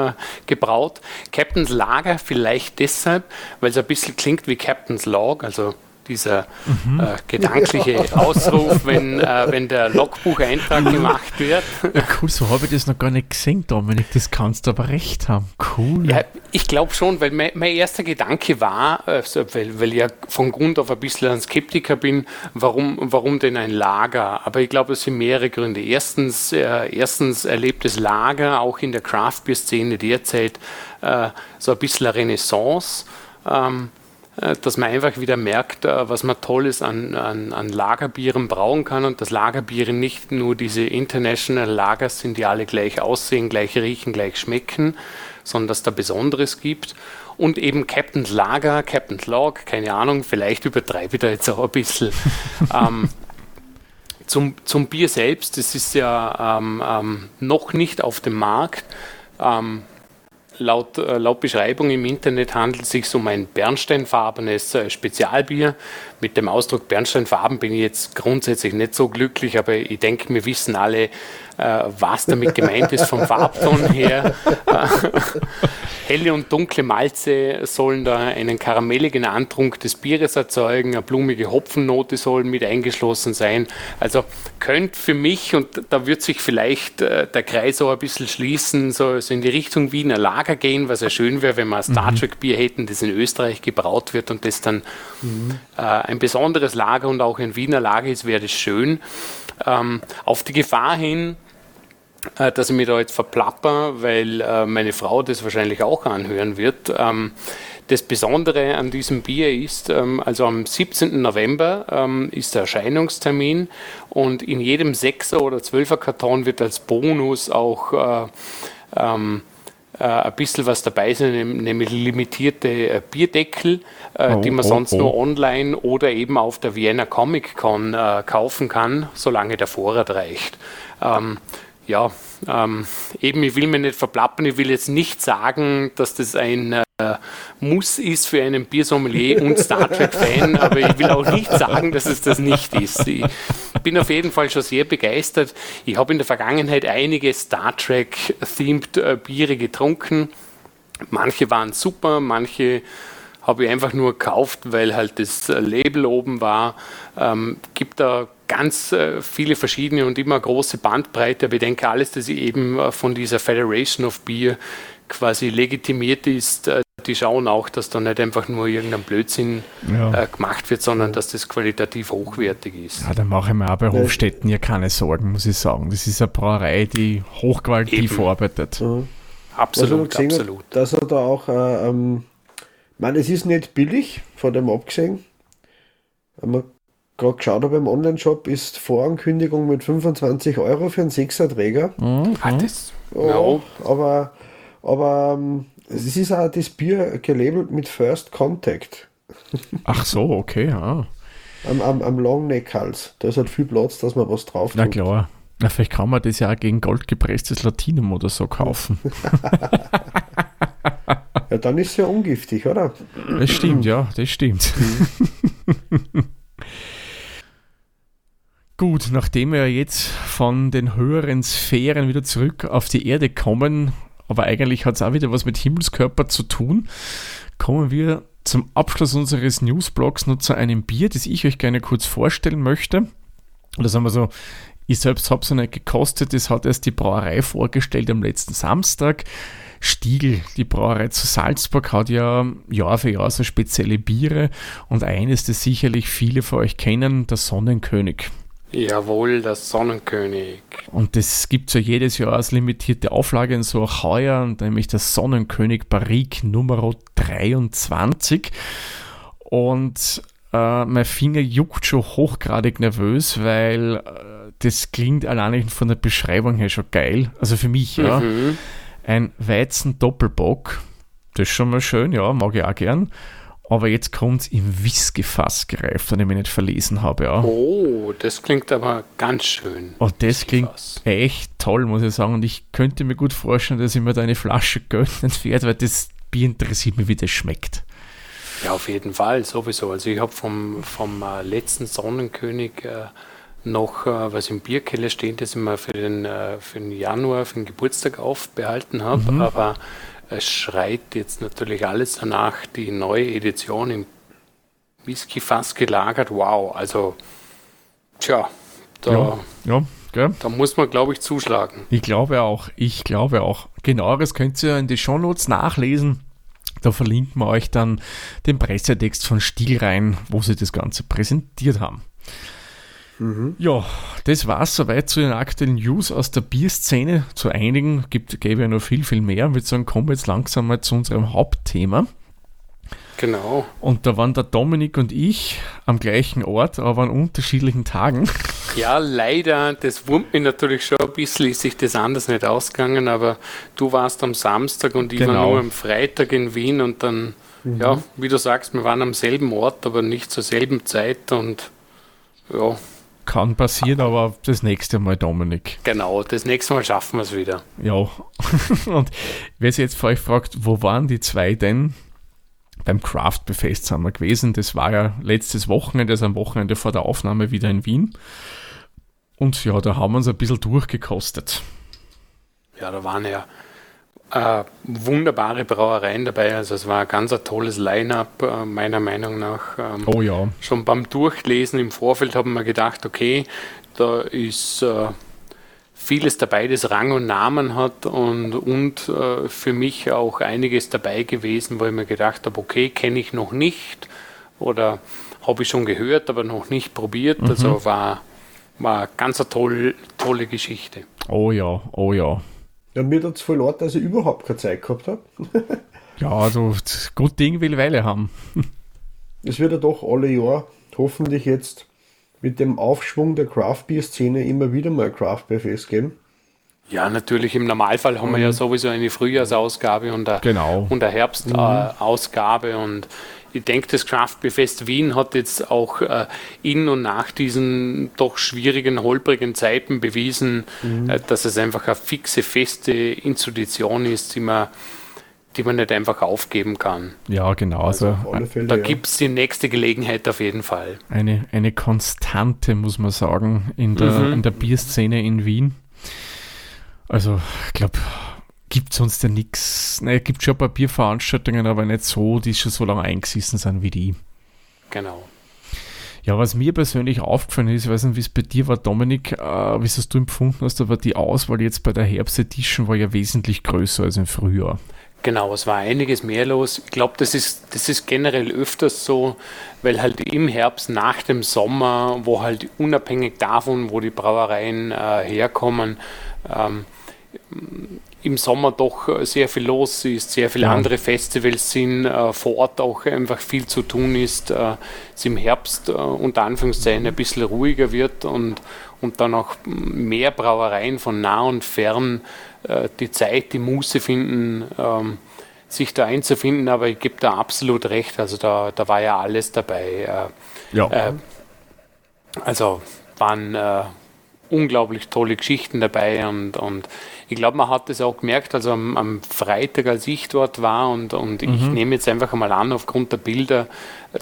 gebraut. Captain's Lager vielleicht deshalb, weil es ein bisschen klingt wie Captain's Log, also dieser mhm. äh, gedankliche ja. Ausruf, wenn, äh, wenn der Logbucheintrag gemacht wird. Ja, cool, so habe ich das noch gar nicht gesehen, Dominik. Das kannst du aber recht haben. Cool. Ja, ich glaube schon, weil mein, mein, erster Gedanke war, also, weil, weil ich ja von Grund auf ein bisschen ein Skeptiker bin, warum, warum denn ein Lager? Aber ich glaube, es sind mehrere Gründe. Erstens, äh, erstens erlebt das Lager auch in der Craft Beer Szene derzeit äh, so ein bisschen eine Renaissance. Ähm, äh, dass man einfach wieder merkt, äh, was man Tolles an, an, an Lagerbieren brauen kann und dass Lagerbiere nicht nur diese International Lagers sind, die alle gleich aussehen, gleich riechen, gleich schmecken, sondern dass da Besonderes gibt. Und eben Captain's Lager, Captain's Log, keine Ahnung, vielleicht übertreibe ich da jetzt auch ein bisschen. ähm, zum, zum Bier selbst, das ist ja ähm, ähm, noch nicht auf dem Markt. Ähm, Laut, äh, laut Beschreibung im Internet handelt es sich um ein bernsteinfarbenes äh, Spezialbier. Mit dem Ausdruck Bernsteinfarben bin ich jetzt grundsätzlich nicht so glücklich, aber ich denke, wir wissen alle, äh, was damit gemeint ist vom Farbton her. Helle und dunkle Malze sollen da einen karamelligen Antrunk des Bieres erzeugen, eine blumige Hopfennote soll mit eingeschlossen sein. Also könnte für mich, und da wird sich vielleicht äh, der Kreis auch ein bisschen schließen, so, so in die Richtung Wiener Lager gehen, was ja schön wäre, wenn wir ein Star mhm. Trek Bier hätten, das in Österreich gebraut wird und das dann mhm. äh, ein besonderes Lager und auch ein Wiener Lager ist, wäre das schön. Ähm, auf die Gefahr hin, dass ich mich da jetzt verplapper, weil äh, meine Frau das wahrscheinlich auch anhören wird. Ähm, das Besondere an diesem Bier ist, ähm, also am 17. November ähm, ist der Erscheinungstermin und in jedem 6er oder 12er Karton wird als Bonus auch äh, äh, ein bisschen was dabei sind, nämlich limitierte äh, Bierdeckel, äh, oh, die man oh, sonst oh. nur online oder eben auf der Vienna Comic Con äh, kaufen kann, solange der Vorrat reicht. Ja, ähm, eben, ich will mir nicht verplappern, ich will jetzt nicht sagen, dass das ein äh, Muss ist für einen Biersommelier und Star Trek-Fan, aber ich will auch nicht sagen, dass es das nicht ist. Ich bin auf jeden Fall schon sehr begeistert. Ich habe in der Vergangenheit einige Star Trek-themed äh, Biere getrunken. Manche waren super, manche habe ich einfach nur gekauft, weil halt das Label oben war. Ähm, gibt da ganz äh, viele verschiedene und immer große Bandbreite, aber ich denke, alles, das eben äh, von dieser Federation of Beer quasi legitimiert ist, äh, die schauen auch, dass da nicht einfach nur irgendein Blödsinn ja. gemacht wird, sondern dass das qualitativ hochwertig ist. Ja, da mache ich mir auch bei Hofstädten ja keine Sorgen, muss ich sagen. Das ist eine Brauerei, die hochqualitativ eben. arbeitet. Mhm. Absolut, also absolut. Hat, dass er da auch, äh, ähm, ich meine, es ist nicht billig, von dem abgesehen. Man gerade geschaut habe im Online-Shop, ist Vorankündigung mit 25 Euro für einen Sechserträger. Mhm. Ah, das, ja. Aber, aber ähm, es ist auch das Bier gelabelt mit First Contact. Ach so, okay, ja. Am, am, am Longneck-Hals. Da ist halt viel Platz, dass man was drauf Na klar. Na, vielleicht kann man das ja auch gegen goldgepresstes Latinum oder so kaufen. ja, dann ist es ja ungiftig, oder? Das stimmt, ja, das stimmt. Gut, nachdem wir jetzt von den höheren Sphären wieder zurück auf die Erde kommen, aber eigentlich hat es auch wieder was mit Himmelskörper zu tun, kommen wir zum Abschluss unseres Newsblogs nur zu einem Bier, das ich euch gerne kurz vorstellen möchte. Und das haben wir so, ich selbst habe es noch nicht gekostet, das hat erst die Brauerei vorgestellt am letzten Samstag. Stiegel, die Brauerei zu Salzburg, hat ja Jahr für Jahr so spezielle Biere und eines, das sicherlich viele von euch kennen, der Sonnenkönig. Jawohl, der Sonnenkönig. Und das gibt ja jedes Jahr als limitierte Auflage, und so auch heuer, nämlich der Sonnenkönig Barrique Nummer 23. Und äh, mein Finger juckt schon hochgradig nervös, weil äh, das klingt allein von der Beschreibung her schon geil. Also für mich, ja. Mhm. Ein Weizen-Doppelbock. Das ist schon mal schön, ja, mag ich auch gern. Aber jetzt kommt es im Whisky-Fass gereift, wenn ich mich nicht verlesen habe. Ja. Oh, das klingt aber ganz schön. Und das klingt echt toll, muss ich sagen. Und ich könnte mir gut vorstellen, dass ich mir da eine Flasche gönnen werde, weil das Bier interessiert mich, wie das schmeckt. Ja, auf jeden Fall, sowieso. Also ich habe vom, vom äh, letzten Sonnenkönig äh, noch äh, was im Bierkeller steht, das ich mir für den, äh, für den Januar, für den Geburtstag aufbehalten habe. Mhm. Aber es schreit jetzt natürlich alles danach, die neue Edition im Whisky fast gelagert. Wow, also, tja, da, ja, ja, gell? da muss man, glaube ich, zuschlagen. Ich glaube auch, ich glaube auch. Genaueres könnt ihr in die Shownotes nachlesen. Da verlinken wir euch dann den Pressetext von Stiel rein, wo sie das Ganze präsentiert haben. Mhm. Ja, das war es soweit zu den aktuellen News aus der Bierszene. Zu einigen gibt, gäbe ja noch viel, viel mehr. Ich würde sagen, kommen wir jetzt langsam mal zu unserem Hauptthema. Genau. Und da waren der Dominik und ich am gleichen Ort, aber an unterschiedlichen Tagen. Ja, leider, das wurmt mich natürlich schon ein bisschen, ist sich das anders nicht ausgegangen, aber du warst am Samstag und ich genau. war nur am Freitag in Wien und dann, mhm. ja, wie du sagst, wir waren am selben Ort, aber nicht zur selben Zeit und ja, kann passieren, aber das nächste Mal, Dominik. Genau, das nächste Mal schaffen wir es wieder. Ja. Und wer sich jetzt vor euch fragt, wo waren die zwei denn? Beim Craft Befest sind wir gewesen. Das war ja letztes Wochenende, also am Wochenende vor der Aufnahme wieder in Wien. Und ja, da haben wir uns ein bisschen durchgekostet. Ja, da waren ja äh, wunderbare Brauereien dabei. Also es war ein ganz ein tolles Line-up, äh, meiner Meinung nach. Ähm, oh ja. Schon beim Durchlesen im Vorfeld haben wir gedacht, okay, da ist äh, vieles dabei, das Rang und Namen hat und, und äh, für mich auch einiges dabei gewesen, wo ich mir gedacht habe, okay, kenne ich noch nicht oder habe ich schon gehört, aber noch nicht probiert. Mhm. Also war, war ganz eine toll, tolle Geschichte. Oh ja, oh ja. Ja, mir hat es voll leid, dass ich überhaupt keine Zeit gehabt habe. ja, also gut Ding will Weile haben. es wird ja doch alle Jahr hoffentlich jetzt mit dem Aufschwung der Craft Beer Szene immer wieder mal Craft Beer Fest geben. Ja, natürlich. Im Normalfall haben wir ja mhm. sowieso eine Frühjahrsausgabe und eine, genau. und eine Herbstausgabe. Mhm. und ich denke, das Craft Beer Fest Wien hat jetzt auch äh, in und nach diesen doch schwierigen, holprigen Zeiten bewiesen, mhm. äh, dass es einfach eine fixe, feste Institution ist, die man, die man nicht einfach aufgeben kann. Ja, genau. Also, also Fälle, da ja. gibt es die nächste Gelegenheit auf jeden Fall. Eine, eine Konstante, muss man sagen, in der, mhm. in der Bierszene in Wien. Also, ich glaube, gibt sonst ja nichts. Naja, gibt schon Bierveranstaltungen, aber nicht so, die schon so lange eingesessen sind wie die. Genau. Ja, was mir persönlich aufgefallen ist, ich weiß nicht, wie es bei dir war, Dominik, äh, wie es du empfunden hast, aber die Auswahl jetzt bei der Herbst-Edition war ja wesentlich größer als im Frühjahr. Genau, es war einiges mehr los. Ich glaube, das ist, das ist generell öfters so, weil halt im Herbst nach dem Sommer, wo halt unabhängig davon, wo die Brauereien äh, herkommen, ähm, im Sommer doch äh, sehr viel los ist, sehr viele ja. andere Festivals sind, äh, vor Ort auch einfach viel zu tun ist, äh, es im Herbst äh, unter Anführungszeichen ein bisschen ruhiger wird und, und dann auch mehr Brauereien von nah und fern äh, die Zeit, die Muße finden, ähm, sich da einzufinden, aber ich gebe da absolut recht, also da, da war ja alles dabei. Äh, ja. also waren unglaublich tolle Geschichten dabei und, und ich glaube, man hat das auch gemerkt, also am, am, Freitag, als ich dort war und, und mhm. ich nehme jetzt einfach mal an, aufgrund der Bilder,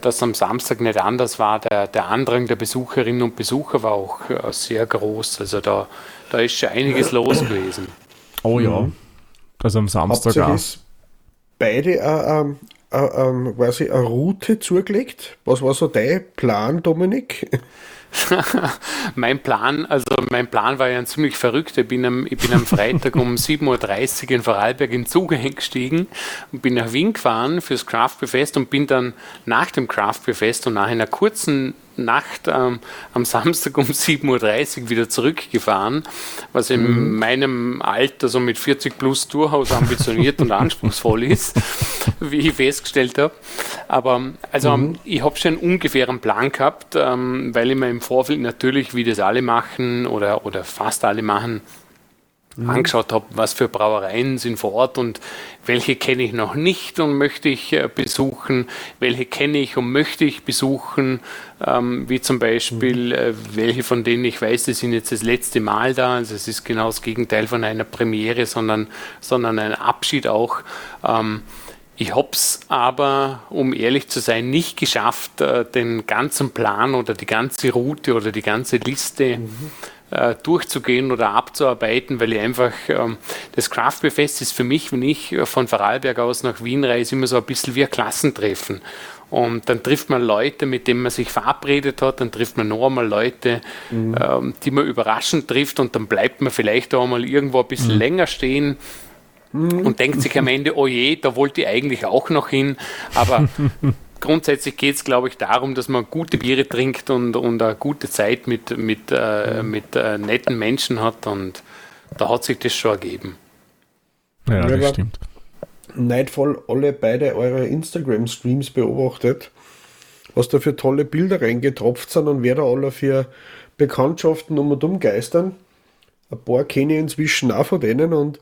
dass am Samstag nicht anders war. Der, der Andrang der Besucherinnen und Besucher war auch äh, sehr groß. Also da, da ist schon einiges los gewesen. Oh ja, mhm. also am Samstag auch. Beide äh, ähm, äh, ähm, quasi eine Route zugelegt. Was war so dein Plan, Dominik? mein Plan, also mein Plan war ja ein ziemlich verrückter. Ich bin am, ich bin am Freitag um 7.30 Uhr in Vorarlberg in Zug eingestiegen und bin nach Wien gefahren fürs Craft Fest und bin dann nach dem Craft Fest und nach einer kurzen Nacht ähm, am Samstag um 7.30 Uhr wieder zurückgefahren, was in mhm. meinem Alter so mit 40 plus durchaus ambitioniert und anspruchsvoll ist, wie ich festgestellt habe. Aber also mhm. ich habe schon einen ungefähren Plan gehabt, ähm, weil ich mir im Vorfeld natürlich, wie das alle machen oder, oder fast alle machen, mhm. angeschaut habe, was für Brauereien sind vor Ort und welche kenne ich noch nicht und möchte ich äh, besuchen, welche kenne ich und möchte ich besuchen, ähm, wie zum Beispiel mhm. äh, welche von denen ich weiß, die sind jetzt das letzte Mal da, also es ist genau das Gegenteil von einer Premiere, sondern, sondern ein Abschied auch. Ähm, ich habe es aber, um ehrlich zu sein, nicht geschafft, äh, den ganzen Plan oder die ganze Route oder die ganze Liste mhm durchzugehen oder abzuarbeiten, weil ich einfach, ähm, das Craft Beer Fest ist für mich, wenn ich äh, von Vorarlberg aus nach Wien reise, immer so ein bisschen wie ein Klassentreffen. Und dann trifft man Leute, mit denen man sich verabredet hat, dann trifft man noch einmal Leute, mhm. ähm, die man überraschend trifft und dann bleibt man vielleicht auch mal irgendwo ein bisschen mhm. länger stehen mhm. und denkt sich am Ende, oh je, da wollte ich eigentlich auch noch hin. Aber grundsätzlich geht es, glaube ich, darum, dass man gute Biere trinkt und, und eine gute Zeit mit, mit, äh, mhm. mit äh, netten Menschen hat und da hat sich das schon ergeben. Ja, das stimmt. Neidvoll alle beide eure Instagram-Streams beobachtet, was da für tolle Bilder reingetropft sind und wer da alle für Bekanntschaften um und um geistern. Ein paar kenne ich inzwischen auch von denen und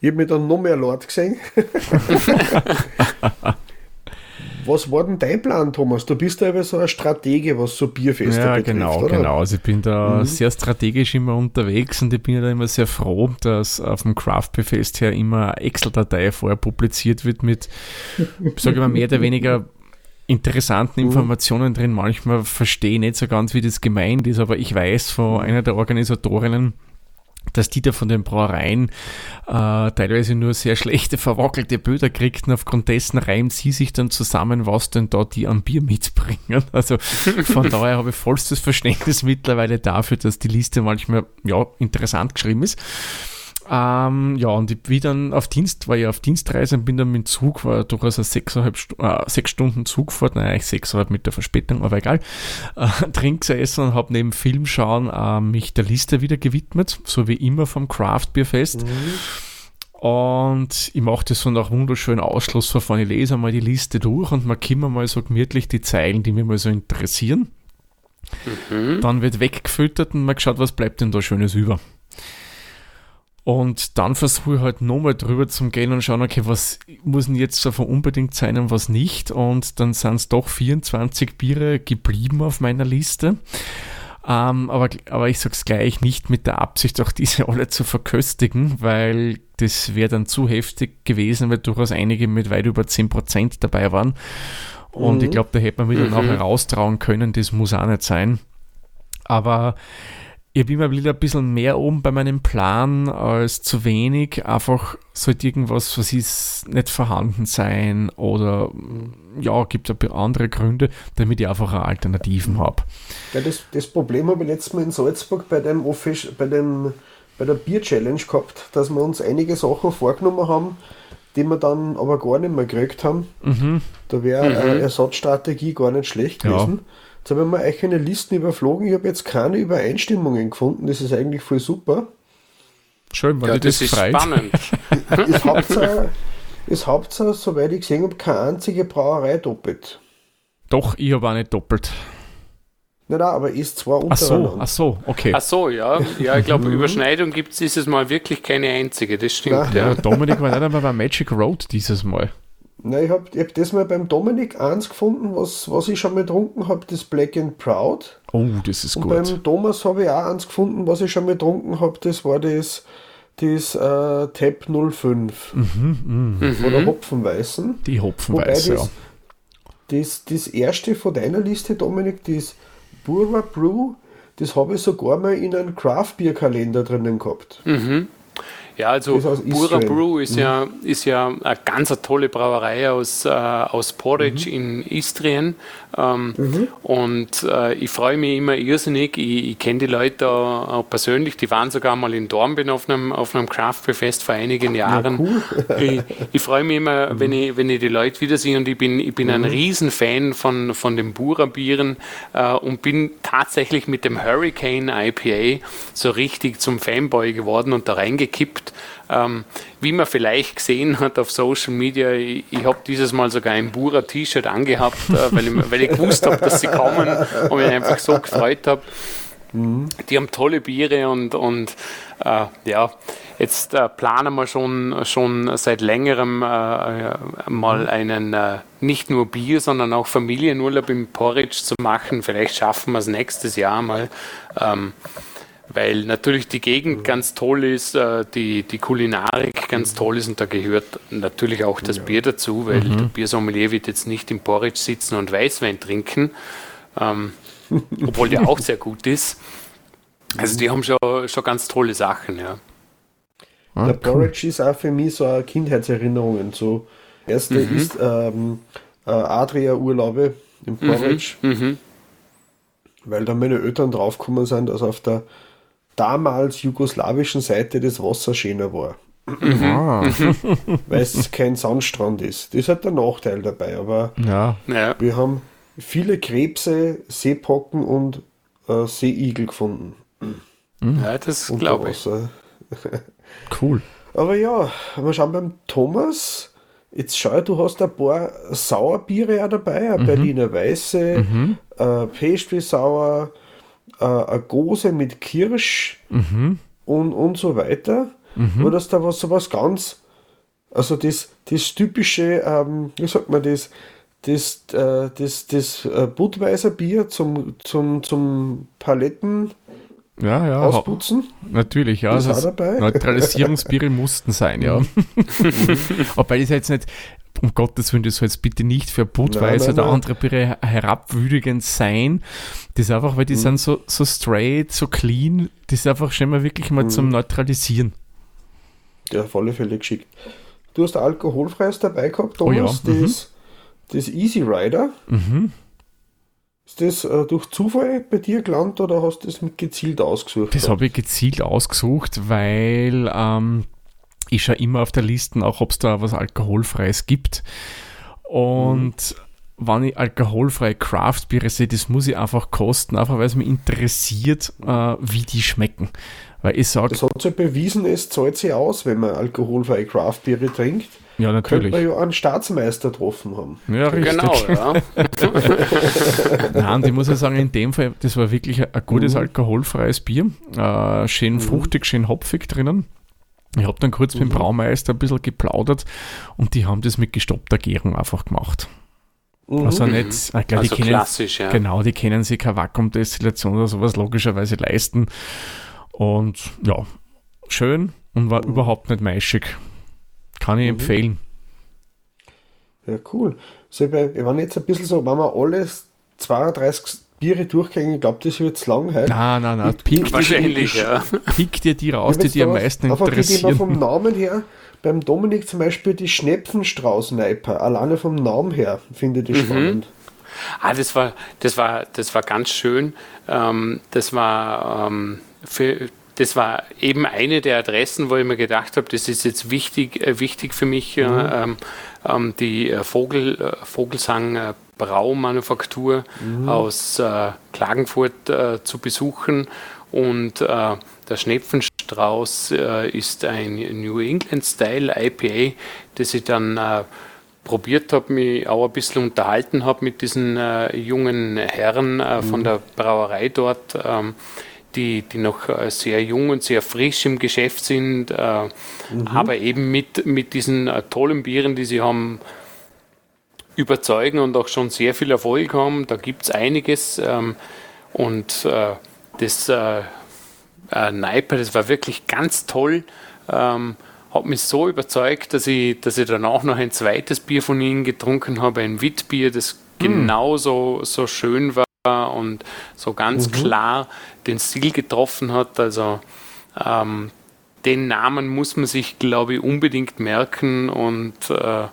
ich habe mir dann noch mehr Leute gesehen. Was war denn dein Plan, Thomas? Du bist ja so ein Stratege, was so Bierfeste ja, betrifft, genau, oder? genau. Also ich bin da mhm. sehr strategisch immer unterwegs und ich bin ja da immer sehr froh, dass auf dem Craft Beer Fest her immer eine Excel-Datei vorher publiziert wird mit, sage ich mal, mehr oder weniger interessanten mhm. Informationen drin. Manchmal verstehe ich nicht so ganz, wie das gemeint ist, aber ich weiß von einer der Organisatorinnen, dass die da von den Brauereien äh, teilweise nur sehr schlechte, verwackelte Böder kriegten. Aufgrund dessen reimt sie sich dann zusammen, was denn da die an Bier mitbringen. Also von daher habe ich vollstes Verständnis mittlerweile dafür, dass die Liste manchmal ja, interessant geschrieben ist. Ähm, ja, und ich bin dann auf Dienst, war ja auf Dienstreise und bin dann mit dem Zug, war durchaus eine sechseinhalb, äh, sechs Stunden Zugfahrt, naja, eigentlich sechseinhalb mit der Verspätung, aber egal, äh, Trink gesessen und habe neben Film schauen äh, mich der Liste wieder gewidmet, so wie immer vom Craft Beer Fest. Mhm. Und ich mache das so nach wunderschönen Ausschlussverfahren. Ich lese einmal die Liste durch und markiere mal so gemütlich die Zeilen, die mich mal so interessieren. Mhm. Dann wird weggefüttert und mal geschaut, was bleibt denn da Schönes über. Und dann versuche ich halt nochmal drüber zu gehen und schauen, okay, was muss denn jetzt davon unbedingt sein und was nicht. Und dann sind es doch 24 Biere geblieben auf meiner Liste. Ähm, aber, aber ich sag's gleich, nicht mit der Absicht, auch diese alle zu verköstigen, weil das wäre dann zu heftig gewesen, weil durchaus einige mit weit über 10% dabei waren. Und mhm. ich glaube, da hätte man wieder mhm. noch heraustrauen können, das muss auch nicht sein. Aber ich habe immer wieder ein bisschen mehr oben bei meinem Plan als zu wenig. Einfach sollte irgendwas, was ist, nicht vorhanden sein oder ja, gibt es andere Gründe, damit ich einfach Alternativen habe. Ja, das, das Problem habe ich letztes Mal in Salzburg bei dem, Office, bei dem bei der Bier-Challenge gehabt, dass wir uns einige Sachen vorgenommen haben, die wir dann aber gar nicht mehr gekriegt haben. Mhm. Da wäre mhm. eine Ersatzstrategie gar nicht schlecht gewesen. Ja. Jetzt habe ich mir euch eine Listen überflogen. Ich habe jetzt keine Übereinstimmungen gefunden. Das ist eigentlich voll super. Schön, weil ja, das, das ist freit. spannend. es habt es habt soweit ich gesehen habe, keine einzige Brauerei doppelt. Doch, ich habe auch nicht doppelt. Nein, nein, aber ist zwar ach so, ach so, okay. Ach so, ja. Ja, ich glaube, Überschneidung gibt es dieses Mal wirklich keine einzige, das stimmt. Ja, Dominik war nicht einmal bei Magic Road dieses Mal. Nein, ich habe ich hab das mal beim Dominik eins gefunden, was, was ich schon mal getrunken habe, das Black and Proud. Oh, das ist und gut. beim Thomas habe ich auch eins gefunden, was ich schon mal getrunken habe, das war das, das äh, Tab 05 mhm, mh. von der Hopfenweißen. Die Hopfenweiße, das, ja. Das, das erste von deiner Liste, Dominik, das Burra Brew, das habe ich sogar mal in einem Craft Beer Kalender drinnen gehabt. Mhm. Ja, also Bura Brew ist, mhm. ja, ist ja eine ganz tolle Brauerei aus, äh, aus Porridge mhm. in Istrien. Ähm, mhm. Und äh, ich freue mich immer irrsinnig. Ich, ich kenne die Leute auch persönlich, die waren sogar mal in Dornbirn auf einem, auf einem Craft Beer Fest vor einigen Jahren. Ja, cool. ich, ich freue mich immer, mhm. wenn, ich, wenn ich die Leute wiedersehe und ich bin, ich bin ein mhm. Riesenfan von, von den Bura-Bieren äh, und bin tatsächlich mit dem Hurricane IPA so richtig zum Fanboy geworden und da reingekippt. Ähm, wie man vielleicht gesehen hat auf Social Media, ich, ich habe dieses Mal sogar ein Bura-T-Shirt angehabt, äh, weil, ich, weil ich gewusst habe, dass sie kommen und mich einfach so gefreut habe. Mhm. Die haben tolle Biere und, und äh, ja, jetzt äh, planen wir schon, schon seit längerem äh, mal einen äh, nicht nur Bier, sondern auch Familienurlaub im Porridge zu machen. Vielleicht schaffen wir es nächstes Jahr mal. Ähm, weil natürlich die Gegend ganz toll ist, äh, die, die Kulinarik ganz toll ist und da gehört natürlich auch das ja. Bier dazu, weil mhm. der Biersommelier wird jetzt nicht im Porridge sitzen und Weißwein trinken, ähm, obwohl der auch sehr gut ist. Also die haben schon, schon ganz tolle Sachen, ja. Ah, der Porridge ist auch für mich so eine Kindheitserinnerung. So erste mhm. ist ähm, äh, Adria-Urlaube im mhm. Porridge. Mhm. Weil da meine Eltern draufgekommen sind, dass auf der damals jugoslawischen Seite des Wassers schöner war. Mhm. Weil es kein Sandstrand ist. Das hat der Nachteil dabei, aber ja. wir haben viele Krebse, Seepocken und äh, Seeigel gefunden. Mhm. Ja, das glaube ich. cool. Aber ja, wir schauen beim Thomas. Jetzt schau, du hast ein paar Sauerbiere auch dabei, ein mhm. Berliner Weiße, mhm. äh, Pastry Sauer, äh, eine Gose mit Kirsch mhm. und, und so weiter. Mhm. Oder ist da was sowas ganz, also das, das typische, ähm, wie sagt man das, das, äh, das, das äh, Budweiser Bier zum, zum, zum Paletten ja, ja, ausputzen. Natürlich, ja. Das also dabei. Neutralisierungsbiere mussten sein, ja. Mhm. Wobei das jetzt nicht, um Gottes Willen, das soll jetzt bitte nicht für Budweiser oder andere Biere herabwürdigend sein. Das ist einfach, weil die mhm. sind so, so straight, so clean, das ist einfach schon mal wirklich mal mhm. zum Neutralisieren. Ja, auf alle Fälle geschickt. Du hast alkoholfreies dabei gehabt, Thomas, oh ja. das, mhm. das Easy Rider. Mhm. Ist das äh, durch Zufall bei dir gelandet oder hast du das mit gezielt ausgesucht? Das habe ich gezielt ausgesucht, weil ähm, ich schaue immer auf der Liste auch, ob es da was Alkoholfreies gibt. Und mhm. wenn ich alkoholfreie Craft-Biere sehe, das muss ich einfach kosten, einfach weil es mich interessiert, äh, wie die schmecken. Weil ich sage. Das hat sich bewiesen, es zahlt sich aus, wenn man alkoholfreie Craft-Biere trinkt. Ja, natürlich. Könnte man ja einen Staatsmeister getroffen haben. Ja, richtig. Genau, ja. Nein, ich muss ja sagen, in dem Fall, das war wirklich ein, gutes mhm. alkoholfreies Bier. Äh, schön mhm. fruchtig, schön hopfig drinnen. Ich habe dann kurz mhm. mit dem mhm. Braumeister ein bisschen geplaudert und die haben das mit gestoppter Gärung einfach gemacht. Mhm. Also nicht, ich glaub, also die kennen, klassisch, ja. Genau, die können sich keine Vakuumdestillation oder sowas logischerweise leisten. Und ja, schön und war mhm. überhaupt nicht meischig. Kann ich mhm. empfehlen. Ja, cool. So, wenn jetzt ein bisschen so, wenn wir alles 32 Biere durchgehen, ich glaube, das wird zu lang heute. Nein, nein, nein. Pick, Wahrscheinlich, dir, ja. pick dir die raus, die dir am meisten interessieren. Die, vom Namen her, beim Dominik zum Beispiel die Schnepfenstrauß-Neiper, alleine vom Namen her, finde ich das mhm. spannend. Ah, das war, das war, das war ganz schön. Ähm, das war ähm, für das war eben eine der Adressen, wo ich mir gedacht habe, das ist jetzt wichtig, äh, wichtig für mich, mhm. ähm, ähm, die äh, Vogel, äh, Vogelsang äh, Braumanufaktur mhm. aus äh, Klagenfurt äh, zu besuchen. Und der Schnepfenstrauß ist ein New England-Style IPA, das ich dann probiert habe, mich auch ein bisschen unterhalten habe mit diesen jungen Herren mhm. von der Brauerei dort. Ähm, die, die noch äh, sehr jung und sehr frisch im Geschäft sind, äh, mhm. aber eben mit, mit diesen äh, tollen Bieren, die sie haben, überzeugen und auch schon sehr viel Erfolg haben. Da gibt es einiges. Ähm, und äh, das äh, äh, Neiper, das war wirklich ganz toll. Ähm, hat mich so überzeugt, dass ich, dass ich danach noch ein zweites Bier von ihnen getrunken habe, ein Witbier, das mm. genauso so schön war und so ganz mhm. klar den Stil getroffen hat. Also ähm, den Namen muss man sich, glaube ich, unbedingt merken und äh,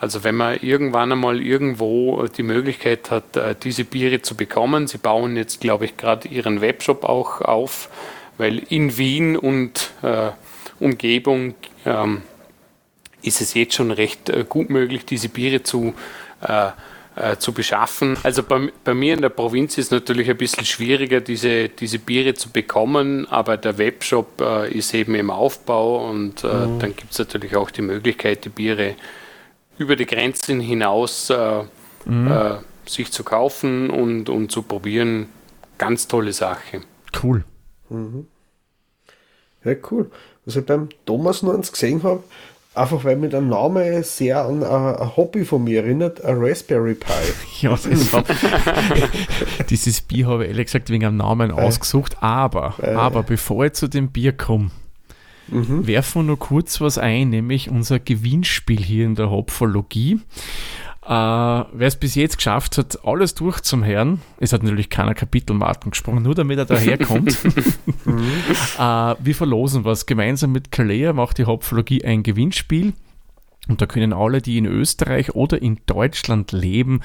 also wenn man irgendwann einmal irgendwo die Möglichkeit hat, äh, diese Biere zu bekommen, sie bauen jetzt, glaube ich, gerade ihren Webshop auch auf, weil in Wien und äh, Umgebung ähm, ist es jetzt schon recht äh, gut möglich, diese Biere zu äh, äh, zu beschaffen. Also bei, bei, mir in der Provinz ist es natürlich ein bisschen schwieriger, diese, diese Biere zu bekommen, aber der Webshop äh, ist eben im Aufbau und äh, mhm. dann gibt es natürlich auch die Möglichkeit, die Biere über die Grenzen hinaus äh, mhm. Äh, sich zu kaufen und, und zu probieren. Ganz tolle Sache. Cool. Mhm. Ja, cool. Was ich beim Thomas noch eins gesehen habe, Einfach weil mir der Name sehr an ein Hobby von mir erinnert, ein Raspberry Pi. ja, das hab, dieses Bier habe ich ehrlich gesagt wegen einem Namen äh, ausgesucht, aber, äh, aber bevor ich zu dem Bier komme, mhm. werfen wir nur kurz was ein, nämlich unser Gewinnspiel hier in der Hopfologie. Äh, Wer es bis jetzt geschafft hat, alles durch zum Herrn, es hat natürlich keiner Kapitelmarken gesprochen, nur damit er daherkommt. äh, wir verlosen was. Gemeinsam mit Kalea macht die Hopfologie ein Gewinnspiel. Und da können alle, die in Österreich oder in Deutschland leben,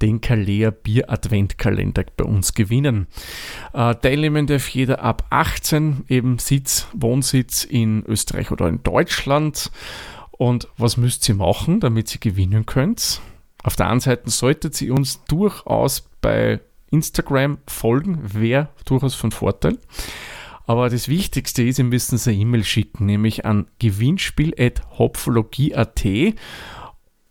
den Kalea Bier Adventkalender bei uns gewinnen. Äh, teilnehmen darf jeder ab 18, eben Sitz, Wohnsitz in Österreich oder in Deutschland. Und was müsst ihr machen, damit ihr gewinnen könnt? Auf der einen Seite solltet ihr uns durchaus bei Instagram folgen, wäre durchaus von Vorteil. Aber das Wichtigste ist, ihr müsst uns eine E-Mail schicken, nämlich an gewinnspiel.hopfologie.at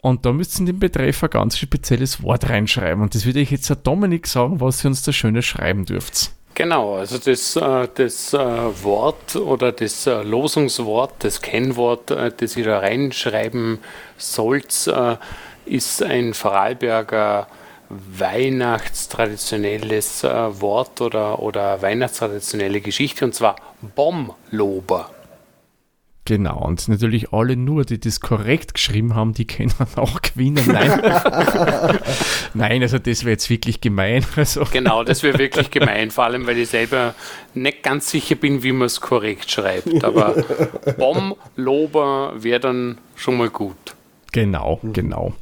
und da müsst ihr in den Betreff ein ganz spezielles Wort reinschreiben. Und das würde ich jetzt Herr Dominik sagen, was ihr uns da Schönes schreiben dürft. Genau, also das, äh, das äh, Wort oder das äh, Losungswort, das Kennwort, das ihr da reinschreiben sollt, ist ein Vorarlberger weihnachtstraditionelles äh, Wort oder, oder weihnachtstraditionelle Geschichte und zwar Bommlober. Genau, und natürlich alle nur, die das korrekt geschrieben haben, die können auch gewinnen. Nein, Nein also das wäre jetzt wirklich gemein. Also. Genau, das wäre wirklich gemein, vor allem weil ich selber nicht ganz sicher bin, wie man es korrekt schreibt. Aber Bommlober wäre dann schon mal gut. Genau, mhm. genau.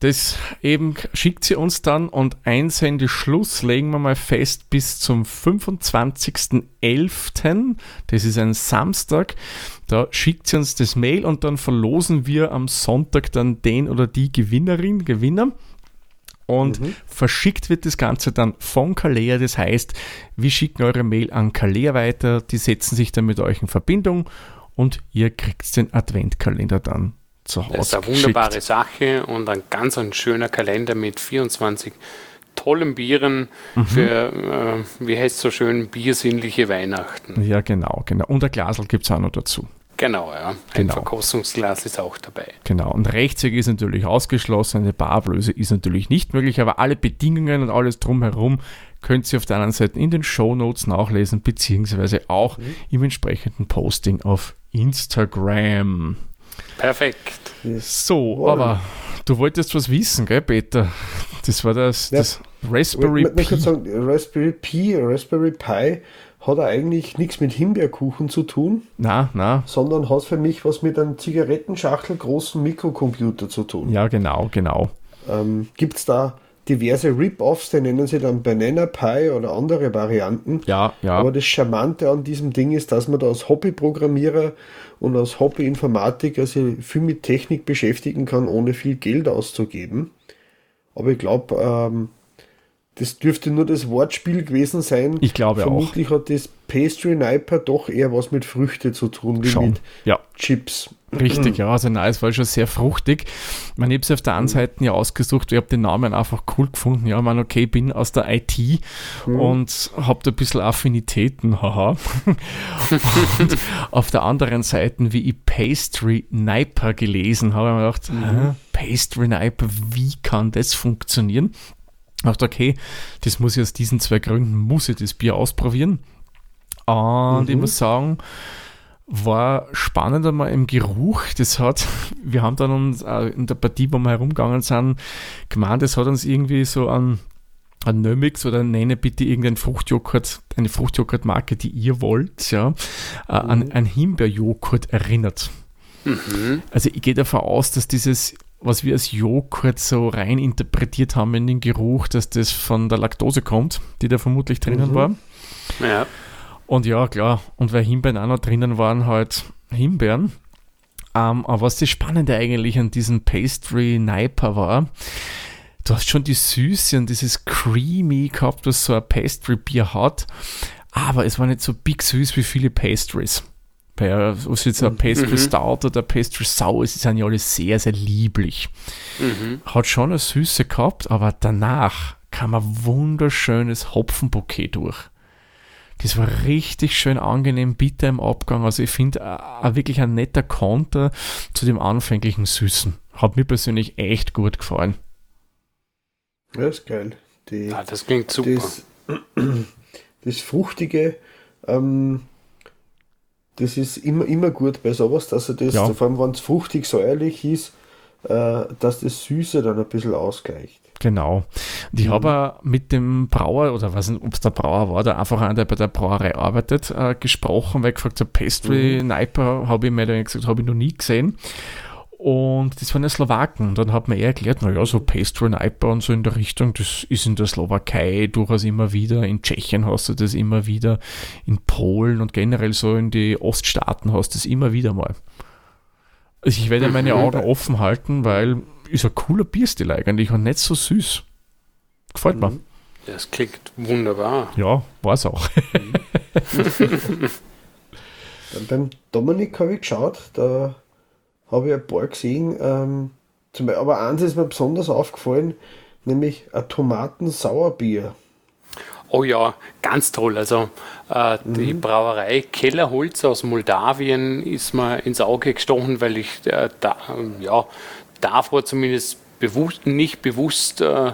Das eben schickt sie uns dann und Einsendeschluss legen wir mal fest bis zum 25.11. Das ist ein Samstag. Da schickt sie uns das Mail und dann verlosen wir am Sonntag dann den oder die Gewinnerin, Gewinner. Und mhm. verschickt wird das Ganze dann von Kalea. Das heißt, wir schicken eure Mail an Kalea weiter. Die setzen sich dann mit euch in Verbindung und ihr kriegt den Adventkalender dann zu Hause. Das ist eine wunderbare geschickt. Sache und ein ganz ein schöner Kalender mit 24 tollen Bieren mhm. für, äh, wie heißt es so schön, biersinnliche Weihnachten. Ja, genau, genau. Und ein Glasel gibt es auch noch dazu. Genau, ja. Ein genau. Verkostungsglas ist auch dabei. Genau. Und Rechtsweg ist natürlich ausgeschlossen, eine Barablöse ist natürlich nicht möglich, aber alle Bedingungen und alles drumherum könnt ihr auf der anderen Seite in den Show Notes nachlesen, beziehungsweise auch mhm. im entsprechenden Posting auf Instagram. Perfekt. So, wow. aber du wolltest was wissen, gell, Peter? Das war das, ja. das Raspberry Pi. Ich sagen, Raspberry Pi, Raspberry Pi hat eigentlich nichts mit Himbeerkuchen zu tun. Na, na. Sondern hat für mich was mit einem Zigarettenschachtel großen Mikrocomputer zu tun. Ja, genau, genau. Ähm, Gibt es da diverse Rip-Offs, die nennen sie dann Banana Pie oder andere Varianten. Ja, ja. Aber das Charmante an diesem Ding ist, dass man da als Hobbyprogrammierer und als Hobbyinformatiker sich viel mit Technik beschäftigen kann, ohne viel Geld auszugeben. Aber ich glaube, ähm, das dürfte nur das Wortspiel gewesen sein. Ich glaube Vermutlich auch. hat das Pastry Niper doch eher was mit Früchte zu tun, wie Schon. mit ja. Chips. Richtig, ja, also nein, es war schon sehr fruchtig. Man habe es auf der einen. Seite ja ausgesucht, ich habe den Namen einfach cool gefunden. Ja, ich meine, okay, ich bin aus der IT mhm. und habe da ein bisschen Affinitäten, haha. und auf der anderen Seite, wie ich Pastry Niper gelesen habe, habe ich mir gedacht, mhm. Pastry Niper, wie kann das funktionieren? Ich dachte, okay, das muss ich aus diesen zwei Gründen, muss ich das Bier ausprobieren. Und mhm. ich muss sagen, war spannend einmal im Geruch. Das hat, wir haben dann uns äh, in der Partie, wo wir herumgegangen sind, gemeint, das hat uns irgendwie so an, an Nömix oder nenne bitte irgendein Fruchtjoghurt, eine Fruchtjoghurtmarke, die ihr wollt, ja, äh, mhm. an ein Himbeerjoghurt erinnert. Mhm. Also ich gehe davon aus, dass dieses was wir als Joghurt so rein interpretiert haben in den Geruch, dass das von der Laktose kommt, die da vermutlich drinnen mhm. war. Ja. Und ja, klar, und weil Himbeeren auch noch drinnen waren, halt Himbeeren. Ähm, aber was das Spannende eigentlich an diesem Pastry Niper war, du hast schon die Süße und dieses Creamy gehabt, was so ein Pastry-Bier hat, aber es war nicht so big süß wie viele Pastries bei was jetzt ein Pastry mhm. Stout oder Pastry Sour ist, sind ja alle sehr, sehr lieblich. Mhm. Hat schon eine Süße gehabt, aber danach kam ein wunderschönes Hopfenbouquet durch. Das war richtig schön angenehm, bitter im Abgang. Also ich finde äh, wirklich ein netter Konter zu dem anfänglichen Süßen. Hat mir persönlich echt gut gefallen. Das ist geil. Die, ja, das klingt super. Das, das Fruchtige, ähm, das ist immer, immer gut bei sowas, dass er das, ja. vor allem wenn es fruchtig säuerlich ist, äh, dass das Süße dann ein bisschen ausgleicht. Genau. Und ich mhm. habe mit dem Brauer, oder weiß nicht, ob es der Brauer war, der einfach einer, der bei der Brauerei arbeitet, äh, gesprochen, weil ich gefragt habe, Pastry mhm. Niper habe ich mir dann gesagt, habe ich noch nie gesehen. Und das waren ja Slowaken. Und dann hat man eher erklärt, naja, so Pastry IPA und so in der Richtung, das ist in der Slowakei durchaus immer wieder. In Tschechien hast du das immer wieder. In Polen und generell so in die Oststaaten hast du das immer wieder mal. Also ich werde meine Augen offen halten, weil ist ein cooler Bierstil eigentlich und nicht so süß. Gefällt mir. Das klingt wunderbar. Ja, war es auch. Dann beim Dominik habe ich geschaut, da habe ich ein paar gesehen. Ähm, zum, aber eins ist mir besonders aufgefallen, nämlich ein Tomaten-Sauerbier. Oh ja, ganz toll. Also äh, mhm. die Brauerei Kellerholz aus Moldawien ist mir ins Auge gestochen, weil ich äh, da, ja, davor zumindest bewusst, nicht bewusst äh,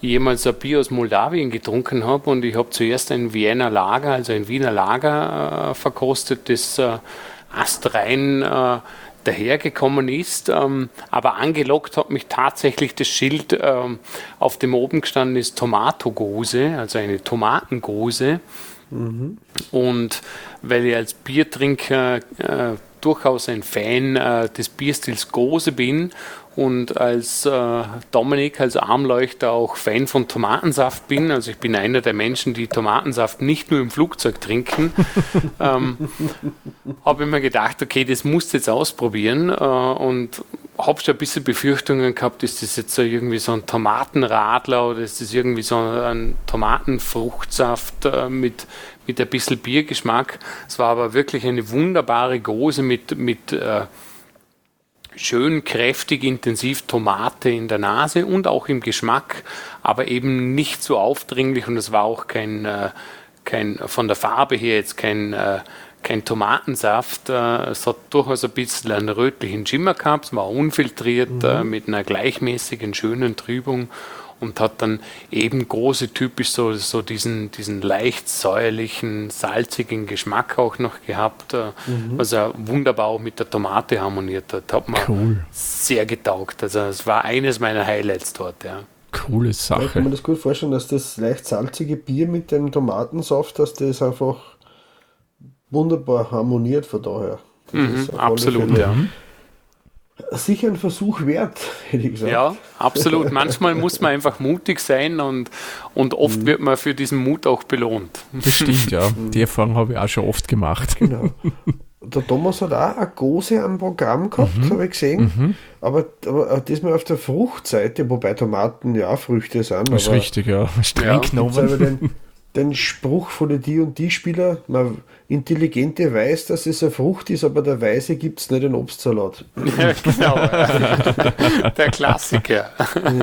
jemals ein Bier aus Moldawien getrunken habe. Und ich habe zuerst ein Wiener Lager, also ein Wiener Lager äh, verkostet, das äh, astrein äh, dahergekommen ist. Ähm, aber angelockt hat mich tatsächlich das Schild, ähm, auf dem oben gestanden ist Tomatogose, also eine Tomatengose. Mhm. Und weil ich als Biertrinker äh, durchaus ein Fan äh, des Bierstils Gose bin und als äh, Dominik, als Armleuchter auch Fan von Tomatensaft bin. Also ich bin einer der Menschen, die Tomatensaft nicht nur im Flugzeug trinken. ähm, habe ich mir gedacht, okay, das musst du jetzt ausprobieren äh, und habe schon ein bisschen Befürchtungen gehabt, ist das jetzt so irgendwie so ein Tomatenradler oder ist das irgendwie so ein Tomatenfruchtsaft äh, mit, mit ein bisschen Biergeschmack. Es war aber wirklich eine wunderbare Gose mit, mit äh, schön kräftig, intensiv Tomate in der Nase und auch im Geschmack, aber eben nicht so aufdringlich und es war auch kein, äh, kein von der Farbe her jetzt kein, äh, kein Tomatensaft. Äh, es hat durchaus ein bisschen einen rötlichen Schimmer gehabt, es war unfiltriert mhm. äh, mit einer gleichmäßigen, schönen Trübung und hat dann eben große typisch so, so diesen, diesen leicht säuerlichen, salzigen Geschmack auch noch gehabt, äh, mhm. was er wunderbar auch mit der Tomate harmoniert hat. Hat mir cool. sehr getaugt. Also es war eines meiner Highlights dort, ja. Coole Sache. ich kann mir das gut vorstellen, dass das leicht salzige Bier mit dem Tomatensaft, dass das einfach wunderbar harmoniert von daher. Mhm, absolut, ja. Mhm sicher ein Versuch wert, hätte ich gesagt. Ja, absolut. Manchmal muss man einfach mutig sein und, und oft mhm. wird man für diesen Mut auch belohnt. Das stimmt, ja. Die Erfahrung habe ich auch schon oft gemacht. Genau. Der Thomas hat auch eine Gose am Programm gehabt, mhm. habe ich gesehen. Mhm. Aber, aber diesmal auf der Fruchtseite, wobei Tomaten ja auch Früchte sind. Das ist richtig, ja. Streng ja. genommen den Spruch von den die und die Spieler, man Intelligente weiß, dass es eine Frucht ist, aber der Weise gibt es nicht den Obstsalat. Ja, genau. der Klassiker.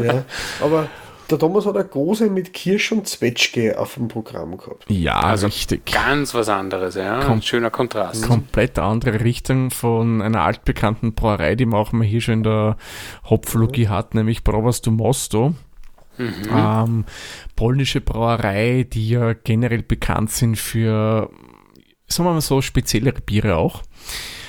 Ja, aber der Thomas hat eine große mit Kirsch und Zwetschge auf dem Programm gehabt. Ja, also richtig. Ganz was anderes, ja. Kom schöner Kontrast. Komplett andere Richtung von einer altbekannten Brauerei, die man auch mal hier schon in der Hopflogie mhm. hat, nämlich Brovas du Mosto. Mhm. Ähm, polnische Brauerei, die ja generell bekannt sind für, sagen wir mal so, speziellere Biere auch.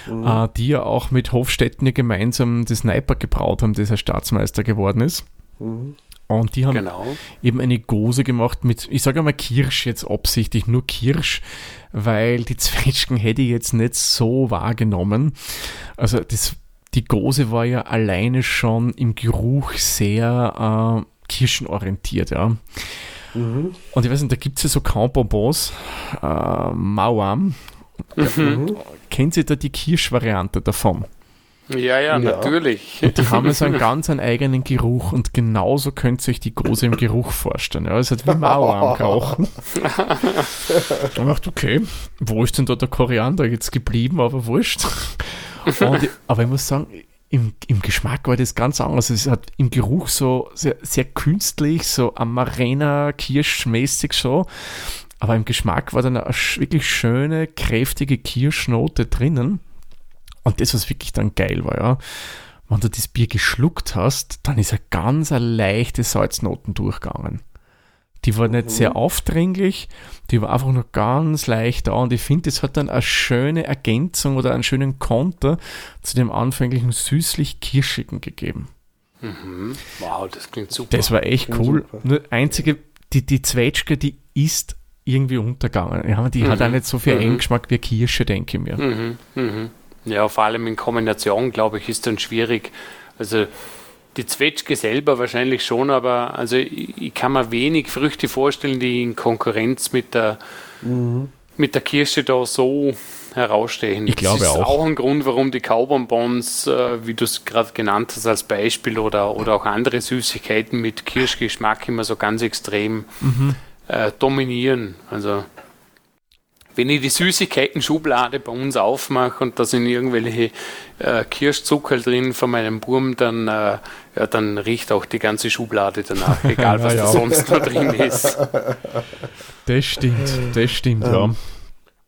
Mhm. Äh, die ja auch mit Hofstetten gemeinsam das Sniper gebraut haben, das er Staatsmeister geworden ist. Mhm. Und die haben genau. eben eine Gose gemacht mit, ich sage mal Kirsch jetzt absichtlich, nur Kirsch, weil die Zwetschgen hätte ich jetzt nicht so wahrgenommen. Also das, die Gose war ja alleine schon im Geruch sehr äh, kirschenorientiert, ja. Mhm. Und ich weiß nicht, da gibt es ja so kaum Bonbons, äh, Mauam. Mhm. Kennt ihr da die Kirschvariante davon? Ja, ja, ja, natürlich. Und die haben so einen ganz einen eigenen Geruch und genauso könnt ihr euch die große im Geruch vorstellen. Ja, es hat wie Mauer am Rauchen. ich dachte, okay, wo ist denn da der Koriander jetzt geblieben, aber wurscht. Und, aber ich muss sagen, im, im Geschmack war das ganz anders. Es hat im Geruch so sehr, sehr künstlich, so Amarena, Kirschmäßig so. Aber im Geschmack war dann eine wirklich schöne, kräftige Kirschnote drinnen. Und das, was wirklich dann geil war, ja. Wenn du das Bier geschluckt hast, dann ist eine ganz eine leichte Salznoten durchgegangen. Die war nicht mhm. sehr aufdringlich, die war einfach nur ganz leicht da und ich finde, das hat dann eine schöne Ergänzung oder einen schönen Konter zu dem anfänglichen süßlich-kirschigen gegeben. Mhm. Wow, das klingt super. Das war echt cool. Super. Nur einzige, die, die Zwetschge, die ist irgendwie untergegangen. Ja, die mhm. hat auch nicht so viel mhm. Eingeschmack wie Kirsche, denke ich mir. Mhm. Mhm. Ja, vor allem in Kombination, glaube ich, ist dann schwierig. Also die Zwetschge selber wahrscheinlich schon, aber also ich, ich, kann mir wenig Früchte vorstellen, die in Konkurrenz mit der, mhm. mit der Kirsche da so herausstehen. Ich glaube das ist auch. auch ein Grund, warum die Kaubonbons, äh, wie du es gerade genannt hast als Beispiel, oder, oder auch andere Süßigkeiten mit Kirschgeschmack immer so ganz extrem mhm. äh, dominieren. Also wenn ich die Süßigkeiten-Schublade bei uns aufmache und da sind irgendwelche äh, Kirschzucker drin von meinem Burm, dann, äh, ja, dann riecht auch die ganze Schublade danach, egal was ja. da sonst noch drin ist. Das stimmt, das stimmt, ähm, ja.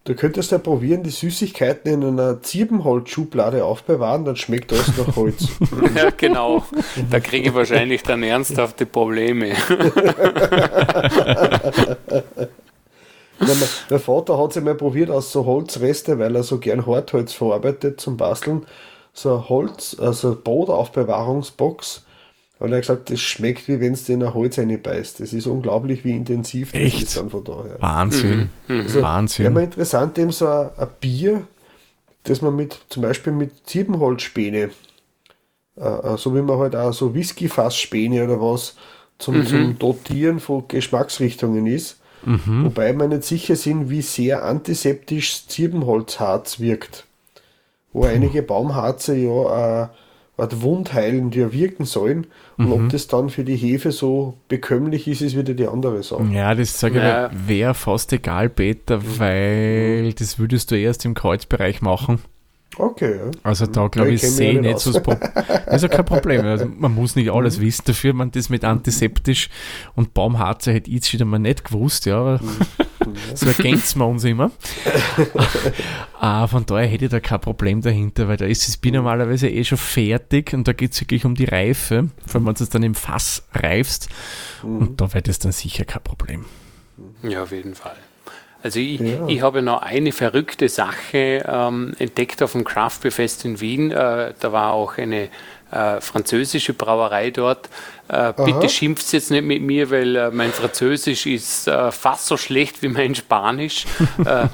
Du könntest ja probieren, die Süßigkeiten in einer Zirbenholz-Schublade aufbewahren, dann schmeckt das nach Holz. ja, genau. Da kriege ich wahrscheinlich dann ernsthafte Probleme. mein, mein, Vater hat sich mal probiert aus so Holzreste, weil er so gern Hartholz verarbeitet zum Basteln, so ein Holz, also Brotaufbewahrungsbox. Und er hat gesagt, das schmeckt wie wenn es in ein Holz beißt. Das ist unglaublich, wie intensiv das Echt? ist dann von daher. Wahnsinn. Mhm. Also, Wahnsinn. Wäre mal interessant, eben so ein, ein, Bier, das man mit, zum Beispiel mit Ziebenholzspäne, äh, äh, so wie man halt auch so Whisky-Fassspäne oder was, zum, mhm. zum Dotieren von Geschmacksrichtungen ist Mhm. Wobei wir nicht sicher sind, wie sehr antiseptisch Zirbenholzharz wirkt. Wo Puh. einige Baumharze ja äh, wundheilend ja wirken sollen. Und mhm. ob das dann für die Hefe so bekömmlich ist, ist wieder die andere Sache. Ja, das sage ich wäre fast egal, Peter, mhm. weil das würdest du erst im Kreuzbereich machen. Okay, ja. Also da glaube ich, ich sehe nicht so das Problem. Also kein Problem. Also man muss nicht alles mhm. wissen. Dafür man das mit antiseptisch und Baumharze hätte ich jetzt schon mal nicht gewusst, ja. Mhm. So ergänzen wir uns immer. äh, von daher hätte ich da kein Problem dahinter, weil da ist das Bier normalerweise eh schon fertig und da geht es wirklich um die Reife, vor allem wenn du es dann im Fass reifst mhm. und da wäre das dann sicher kein Problem. Ja, auf jeden Fall. Also ich, ja. ich habe noch eine verrückte Sache ähm, entdeckt auf dem Craft Beer Fest in Wien. Äh, da war auch eine äh, französische Brauerei dort. Äh, bitte schimpft jetzt nicht mit mir, weil äh, mein Französisch ist äh, fast so schlecht wie mein Spanisch. Äh,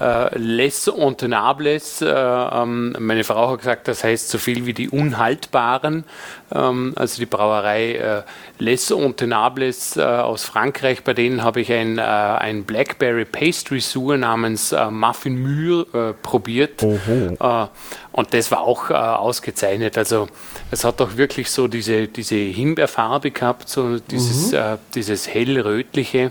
äh, les Untenables. Ähm, meine Frau hat gesagt, das heißt so viel wie die Unhaltbaren. Ähm, also die Brauerei Les Untenables aus Frankreich. Bei denen habe ich ein, ein Blackberry Pastry Sur namens Muffin Mûr probiert. und das war auch ausgezeichnet. Also es hat doch wirklich so diese, diese Himbeerfarbe gehabt, so dieses, mhm. äh, dieses hellrötliche.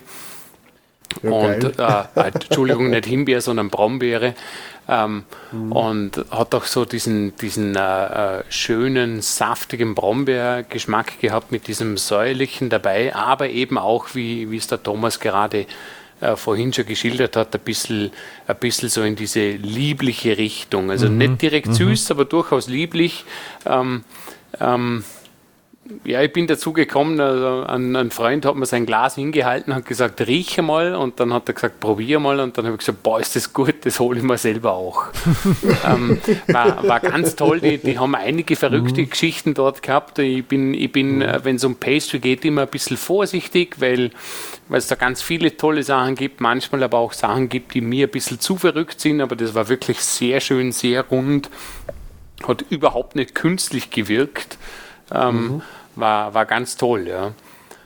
Ja, und äh, Entschuldigung, nicht Himbeer, sondern Brombeere. Ähm, mhm. Und hat auch so diesen, diesen äh, äh, schönen, saftigen Brombeergeschmack gehabt mit diesem säuerlichen dabei, aber eben auch, wie, wie es der Thomas gerade äh, vorhin schon geschildert hat, ein bisschen, ein bisschen so in diese liebliche Richtung. Also mhm. nicht direkt mhm. süß, aber durchaus lieblich. Ähm, ähm, ja, ich bin dazu gekommen, also ein, ein, Freund hat mir sein Glas hingehalten, hat gesagt, rieche mal und dann hat er gesagt, probier mal und dann habe ich gesagt, boah, ist das gut, das hole ich mir selber auch. ähm, war, war ganz toll, die, die haben einige verrückte mhm. Geschichten dort gehabt. Ich bin, ich bin mhm. wenn es um Pastry geht, immer ein bisschen vorsichtig, weil weil es da ganz viele tolle Sachen gibt, manchmal aber auch Sachen gibt, die mir ein bisschen zu verrückt sind, aber das war wirklich sehr schön, sehr rund, hat überhaupt nicht künstlich gewirkt. Ähm, mhm war, war ganz toll, ja.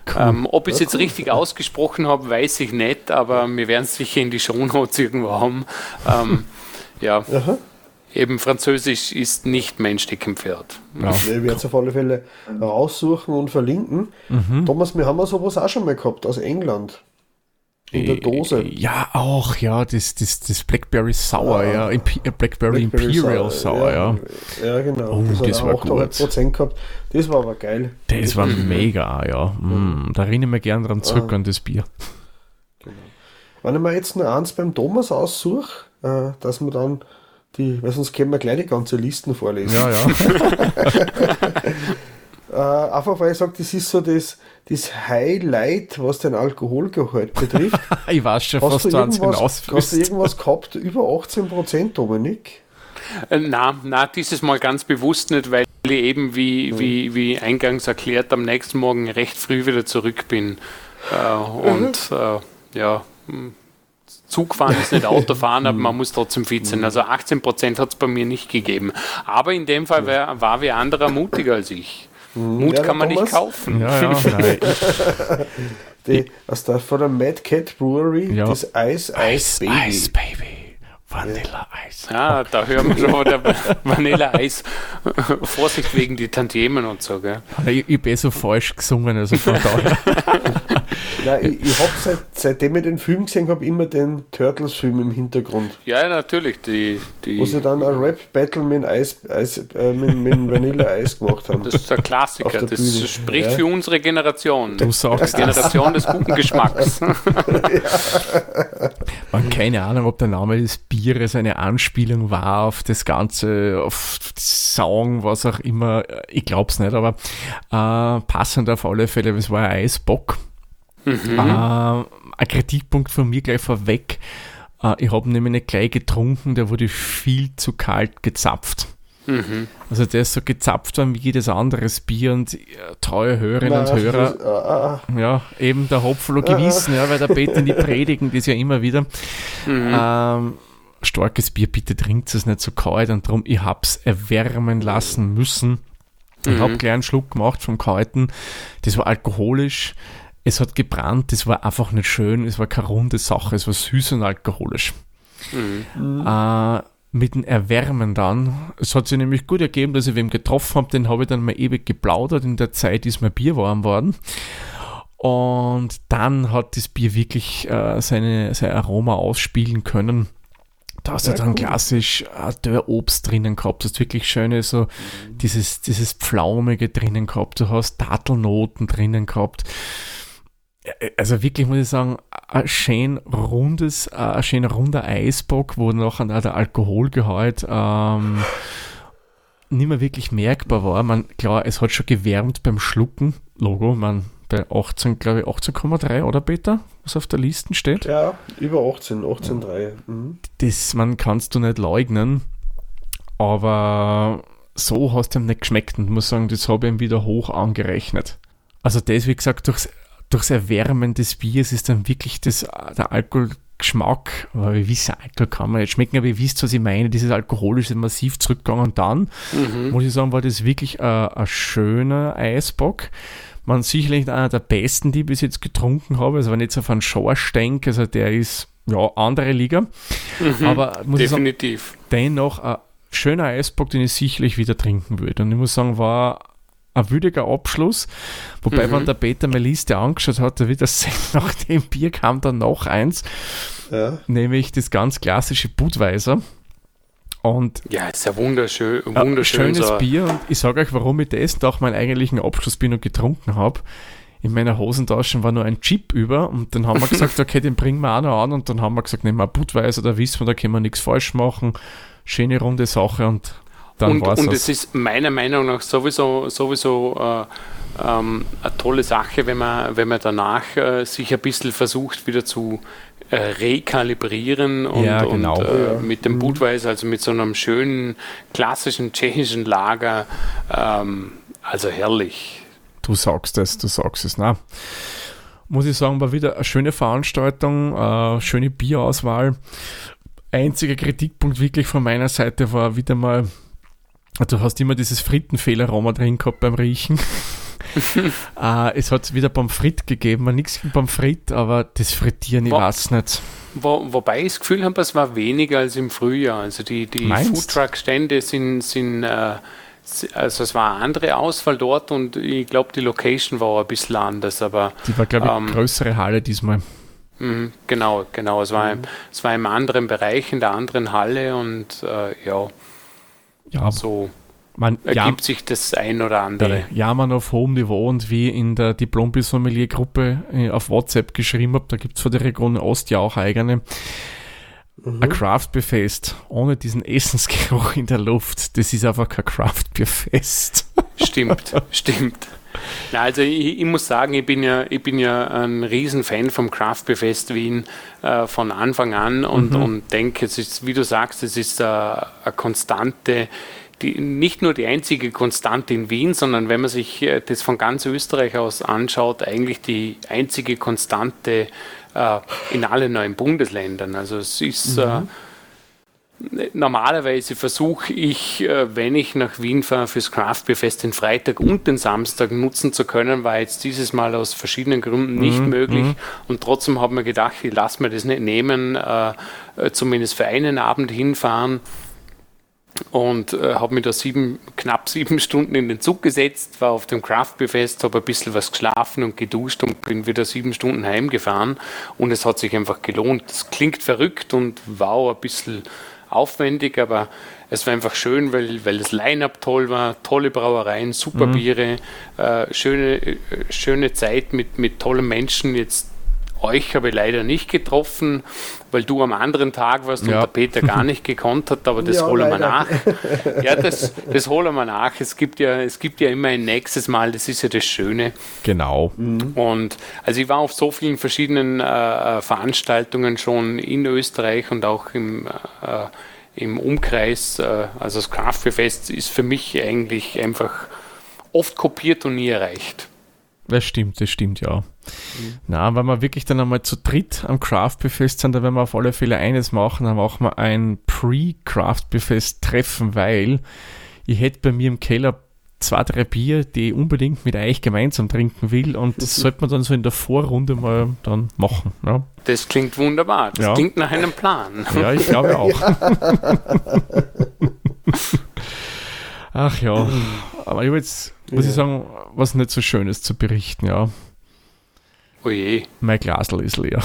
Cool. Ähm, ob ich es jetzt cool. richtig ausgesprochen habe, weiß ich nicht, aber wir werden es sicher in die Shownotes irgendwo haben. Ähm, ja. Aha. Eben Französisch ist nicht mein Steckenpferd. Ja. Ich werde es auf alle Fälle raussuchen und verlinken. Mhm. Thomas, wir haben ja sowas auch schon mal gehabt aus England. In der Dose. Ja, auch, ja, das, das, das Blackberry Sour, ja, ja. Imp äh, Blackberry, Blackberry, Imperial Sour, Sour ja. ja. genau. Oh, das, das war gut. gehabt. Das war aber geil. Das war mega, ja. Mm, da erinnere ich mich gerne dran zurück ah. an das Bier. Genau. Wenn ich mir jetzt nur eins beim Thomas aussuche, äh, dass man dann die, weil sonst können wir gleich die ganze Listen vorlesen. Ja, ja. äh, einfach weil ich sage, das ist so das, das Highlight, was den Alkoholgehalt betrifft. ich weiß schon, hast was du, du irgendwas, hast du irgendwas gehabt über 18 Prozent, Dominik? Äh, na, na, dieses Mal ganz bewusst nicht, weil ich eben, wie, mhm. wie, wie eingangs erklärt, am nächsten Morgen recht früh wieder zurück bin. Äh, und mhm. äh, ja, hm, Zugfahren ist nicht Autofahren, aber man muss trotzdem fit sein. Also 18 Prozent hat es bei mir nicht gegeben. Aber in dem Fall wär, war wer anderer mutiger als ich. Mhm. Mut ja, kann man Thomas? nicht kaufen. Ja, ja, Die, aus der, von der Mad Cat Brewery, ja. das Ice Ice, Baby. Ice Baby. Vanilleeis. Ja, da hören wir schon der Vanilleeis. Vorsicht wegen die Tantiemen und so, gell? Ich, ich bin so falsch gesungen, also von daher. Ja, ich, ich habe seit, seitdem ich den Film gesehen habe, immer den Turtles-Film im Hintergrund. Ja, natürlich. Die, die Wo sie dann ein Rap-Battle mit, Eis, Eis, äh, mit, mit Vanille-Eis gemacht haben. Das ist der Klassiker. Das Bühne. spricht ja. für unsere Generation. Du sagst Die Generation des guten Geschmacks. ja. Man, keine Ahnung, ob der Name des Bieres eine Anspielung war auf das Ganze, auf Song, was auch immer. Ich glaube es nicht, aber äh, passend auf alle Fälle, es war ein Eisbock. Mhm. Äh, ein Kritikpunkt von mir gleich vorweg. Äh, ich habe nämlich nicht gleich getrunken, der wurde viel zu kalt gezapft. Mhm. Also der ist so gezapft worden wie jedes anderes Bier und äh, treue Hörerinnen und Hörer, uh. ja, eben der Hopflo uh, gewissen, ja, weil der Peter die predigen das ja immer wieder. Mhm. Ähm, starkes Bier, bitte trinkt es nicht so kalt und darum, ich habe es erwärmen lassen müssen. Ich mhm. habe gleich einen Schluck gemacht vom Kalten. Das war alkoholisch es hat gebrannt, es war einfach nicht schön, es war keine runde Sache, es war süß und alkoholisch. Mhm. Äh, mit dem Erwärmen dann, es hat sich nämlich gut ergeben, dass ich wem getroffen habe, den habe ich dann mal ewig geplaudert, in der Zeit ist mein Bier warm worden. Und dann hat das Bier wirklich äh, seine, sein Aroma ausspielen können. Da hast du dann cool. klassisch äh, Obst drinnen gehabt, du hast wirklich schöne so mhm. dieses, dieses Pflaumige drinnen gehabt, du hast Dattelnoten drinnen gehabt also wirklich muss ich sagen, ein schön rundes, ein schön runder Eisbock, wo nachher der Alkoholgehalt ähm, nicht mehr wirklich merkbar war. Man, klar, es hat schon gewärmt beim Schlucken, Logo, man bei 18, glaube ich, 18,3 oder Peter, was auf der Liste steht. Ja, über 18, 18,3. Mhm. Das, man kannst du nicht leugnen, aber so hast du ihm nicht geschmeckt und muss sagen, das habe ich ihm wieder hoch angerechnet. Also das, wie gesagt, durchs, durchs Erwärmen des Biers ist dann wirklich das, der Alkoholgeschmack, weil wir wissen, Alkohol kann man nicht schmecken, aber ihr wisst, was ich meine, dieses Alkoholische massiv zurückgegangen und dann, mhm. muss ich sagen, war das wirklich äh, ein schöner Eisbock. Man sicherlich einer der besten, die ich bis jetzt getrunken habe, also wenn ich jetzt auf einen Schorsch denke, also der ist, ja, andere Liga, mhm, aber muss definitiv. ich sagen, dennoch ein schöner Eisbock, den ich sicherlich wieder trinken würde. Und ich muss sagen, war ein würdiger Abschluss. Wobei, mhm. wenn der Peter meine Liste angeschaut hat, da wieder nach dem Bier kam dann noch eins, ja. nämlich das ganz klassische Budweiser. Und ja, ist ja wunderschön, wunderschön. Ein schönes so. Bier und ich sage euch, warum ich das nach meinem eigentlichen Abschlussbier noch getrunken habe. In meiner Hosentasche war nur ein Chip über und dann haben wir gesagt, okay, den bringen wir auch noch an und dann haben wir gesagt, nehmen wir Budweiser, da wissen wir, da können wir nichts falsch machen. Schöne runde Sache und dann und, und es ist meiner Meinung nach sowieso, sowieso äh, ähm, eine tolle Sache, wenn man, wenn man danach äh, sich ein bisschen versucht, wieder zu äh, rekalibrieren und, ja, genau. und äh, mit dem mhm. Budweiser, also mit so einem schönen klassischen tschechischen Lager, ähm, also herrlich. Du sagst es, du sagst es, na. Muss ich sagen, war wieder eine schöne Veranstaltung, äh, schöne Bierauswahl. Einziger Kritikpunkt wirklich von meiner Seite war wieder mal Du hast immer dieses Frittenfehleraroma drin gehabt beim Riechen. äh, es hat wieder Pommes frites gegeben, nichts gegen Pommes frites, aber das Frittieren, ich wo, weiß nicht. Wo, wobei ich das Gefühl habe, es war weniger als im Frühjahr. Also die, die Foodtruck-Stände sind, sind äh, also es war eine andere Auswahl dort und ich glaube, die Location war ein bisschen anders, aber. Die war, glaube ich, ähm, größere Halle diesmal. Mh, genau, genau. Es war, mhm. es war im anderen Bereich, in der anderen Halle und äh, ja ja, so man, ergibt ja, sich das ein oder andere. Ja, man auf hohem Niveau und wie in der Diplom-Sommelier-Gruppe äh, auf WhatsApp geschrieben habe, da gibt es von der Region Ost ja auch eigene. Mhm. Ein Craft-Befest ohne diesen Essensgeruch in der Luft, das ist einfach kein Craft-Befest. Stimmt, stimmt. Na, also ich, ich, muss sagen, ich bin ja, ich bin ja ein Riesenfan vom Craft-Befest Wien äh, von Anfang an und, mhm. und denke, es ist, wie du sagst, es ist eine, eine konstante die, nicht nur die einzige Konstante in Wien, sondern wenn man sich äh, das von ganz Österreich aus anschaut, eigentlich die einzige Konstante äh, in allen neuen Bundesländern. Also es ist äh, mhm. äh, normalerweise versuche ich, äh, wenn ich nach Wien fahre, fürs Craft Beer Fest den Freitag und den Samstag nutzen zu können, war jetzt dieses Mal aus verschiedenen Gründen nicht mhm. möglich. Mhm. Und trotzdem habe ich mir gedacht, ich lasse mir das nicht nehmen, äh, zumindest für einen Abend hinfahren und äh, habe mich da sieben, knapp sieben Stunden in den Zug gesetzt, war auf dem Craft Beer Fest, habe ein bisschen was geschlafen und geduscht und bin wieder sieben Stunden heimgefahren und es hat sich einfach gelohnt. Das klingt verrückt und wow, ein bisschen aufwendig, aber es war einfach schön, weil, weil das Line-Up toll war, tolle Brauereien, super mhm. Biere, äh, schöne, äh, schöne Zeit mit, mit tollen Menschen. Jetzt euch habe ich leider nicht getroffen, weil du am anderen Tag warst ja. und der Peter gar nicht gekonnt hat, aber das ja, holen wir nach. Ja, das, das holen wir nach. Es gibt, ja, es gibt ja immer ein nächstes Mal, das ist ja das Schöne. Genau. Mhm. Und also ich war auf so vielen verschiedenen äh, Veranstaltungen schon in Österreich und auch im, äh, im Umkreis. Äh, also das Craft Fest ist für mich eigentlich einfach oft kopiert und nie erreicht. Das stimmt, das stimmt, ja. Mhm. Na, wenn wir wirklich dann einmal zu dritt am Craft Befest sind, dann werden wir auf alle Fälle eines machen, dann machen wir ein Pre-Craft Befest Treffen, weil ich hätte bei mir im Keller zwei, drei Bier, die ich unbedingt mit euch gemeinsam trinken will und das sollte man dann so in der Vorrunde mal dann machen. Ja. Das klingt wunderbar. Das ja. klingt nach einem Plan. Ja, ich glaube auch. Ach ja, aber ich habe jetzt, muss ja. ich sagen, was nicht so Schönes zu berichten, ja. Oje. Mein Glasl ist leer.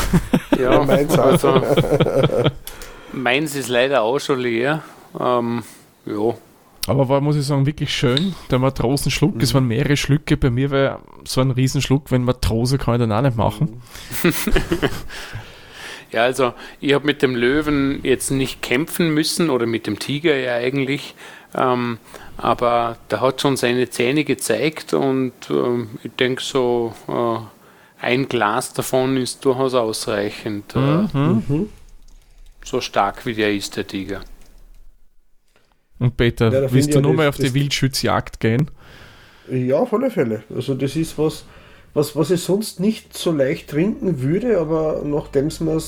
Ja, meins also, Meins ist leider auch schon leer. Ähm, ja. Aber war, muss ich sagen, wirklich schön. Der Matrosenschluck, mhm. es waren mehrere Schlücke. Bei mir war so ein Riesenschluck, wenn Matrose kann ich dann auch nicht machen. ja, also ich habe mit dem Löwen jetzt nicht kämpfen müssen oder mit dem Tiger ja eigentlich. Ähm, aber der hat schon seine Zähne gezeigt und ähm, ich denke so, äh, ein Glas davon ist durchaus ausreichend. Äh, mhm. mhm. So stark wie der ist, der Tiger. Und Peter, ja, willst du nochmal auf die Wildschützjagd gehen? Ja, auf alle Fälle. Also das ist was, was, was ich sonst nicht so leicht trinken würde, aber nachdem es mir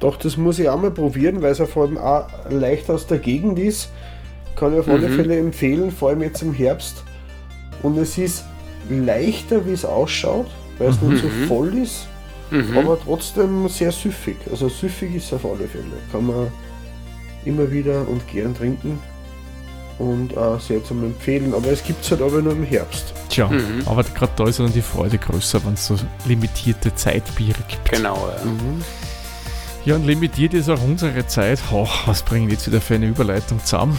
doch, das muss ich auch mal probieren, weil es ja vor allem auch leicht aus der Gegend ist, kann ich auf alle mhm. Fälle empfehlen, vor allem jetzt im Herbst. Und es ist leichter, wie es ausschaut, weil es mhm. nicht so voll ist, mhm. aber trotzdem sehr süffig. Also süffig ist es auf alle Fälle. Kann man immer wieder und gern trinken und auch sehr zum Empfehlen. Aber es gibt es halt aber nur im Herbst. Tja, mhm. aber gerade da ist dann die Freude größer, wenn es so limitierte Zeitbiere gibt. Genau, ja. Mhm. Ja, und limitiert ist auch unsere Zeit. Oh, was bringen wir jetzt wieder für eine Überleitung zusammen?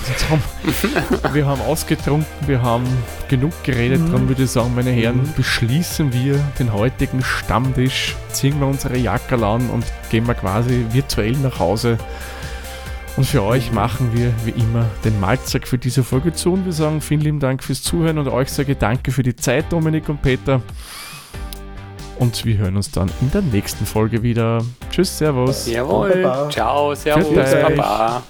wir haben ausgetrunken, wir haben genug geredet. Mhm. Darum würde ich sagen, meine Herren, mhm. beschließen wir den heutigen Stammtisch, ziehen wir unsere Jackerl an und gehen wir quasi virtuell nach Hause und für euch machen wir wie immer den Malzack für diese Folge zu und wir sagen vielen lieben Dank fürs Zuhören und euch sage danke für die Zeit, Dominik und Peter. Und wir hören uns dann in der nächsten Folge wieder. Tschüss, Servus. Jawohl. Ciao, Servus, Baba.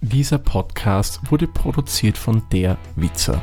Dieser Podcast wurde produziert von der Witzer.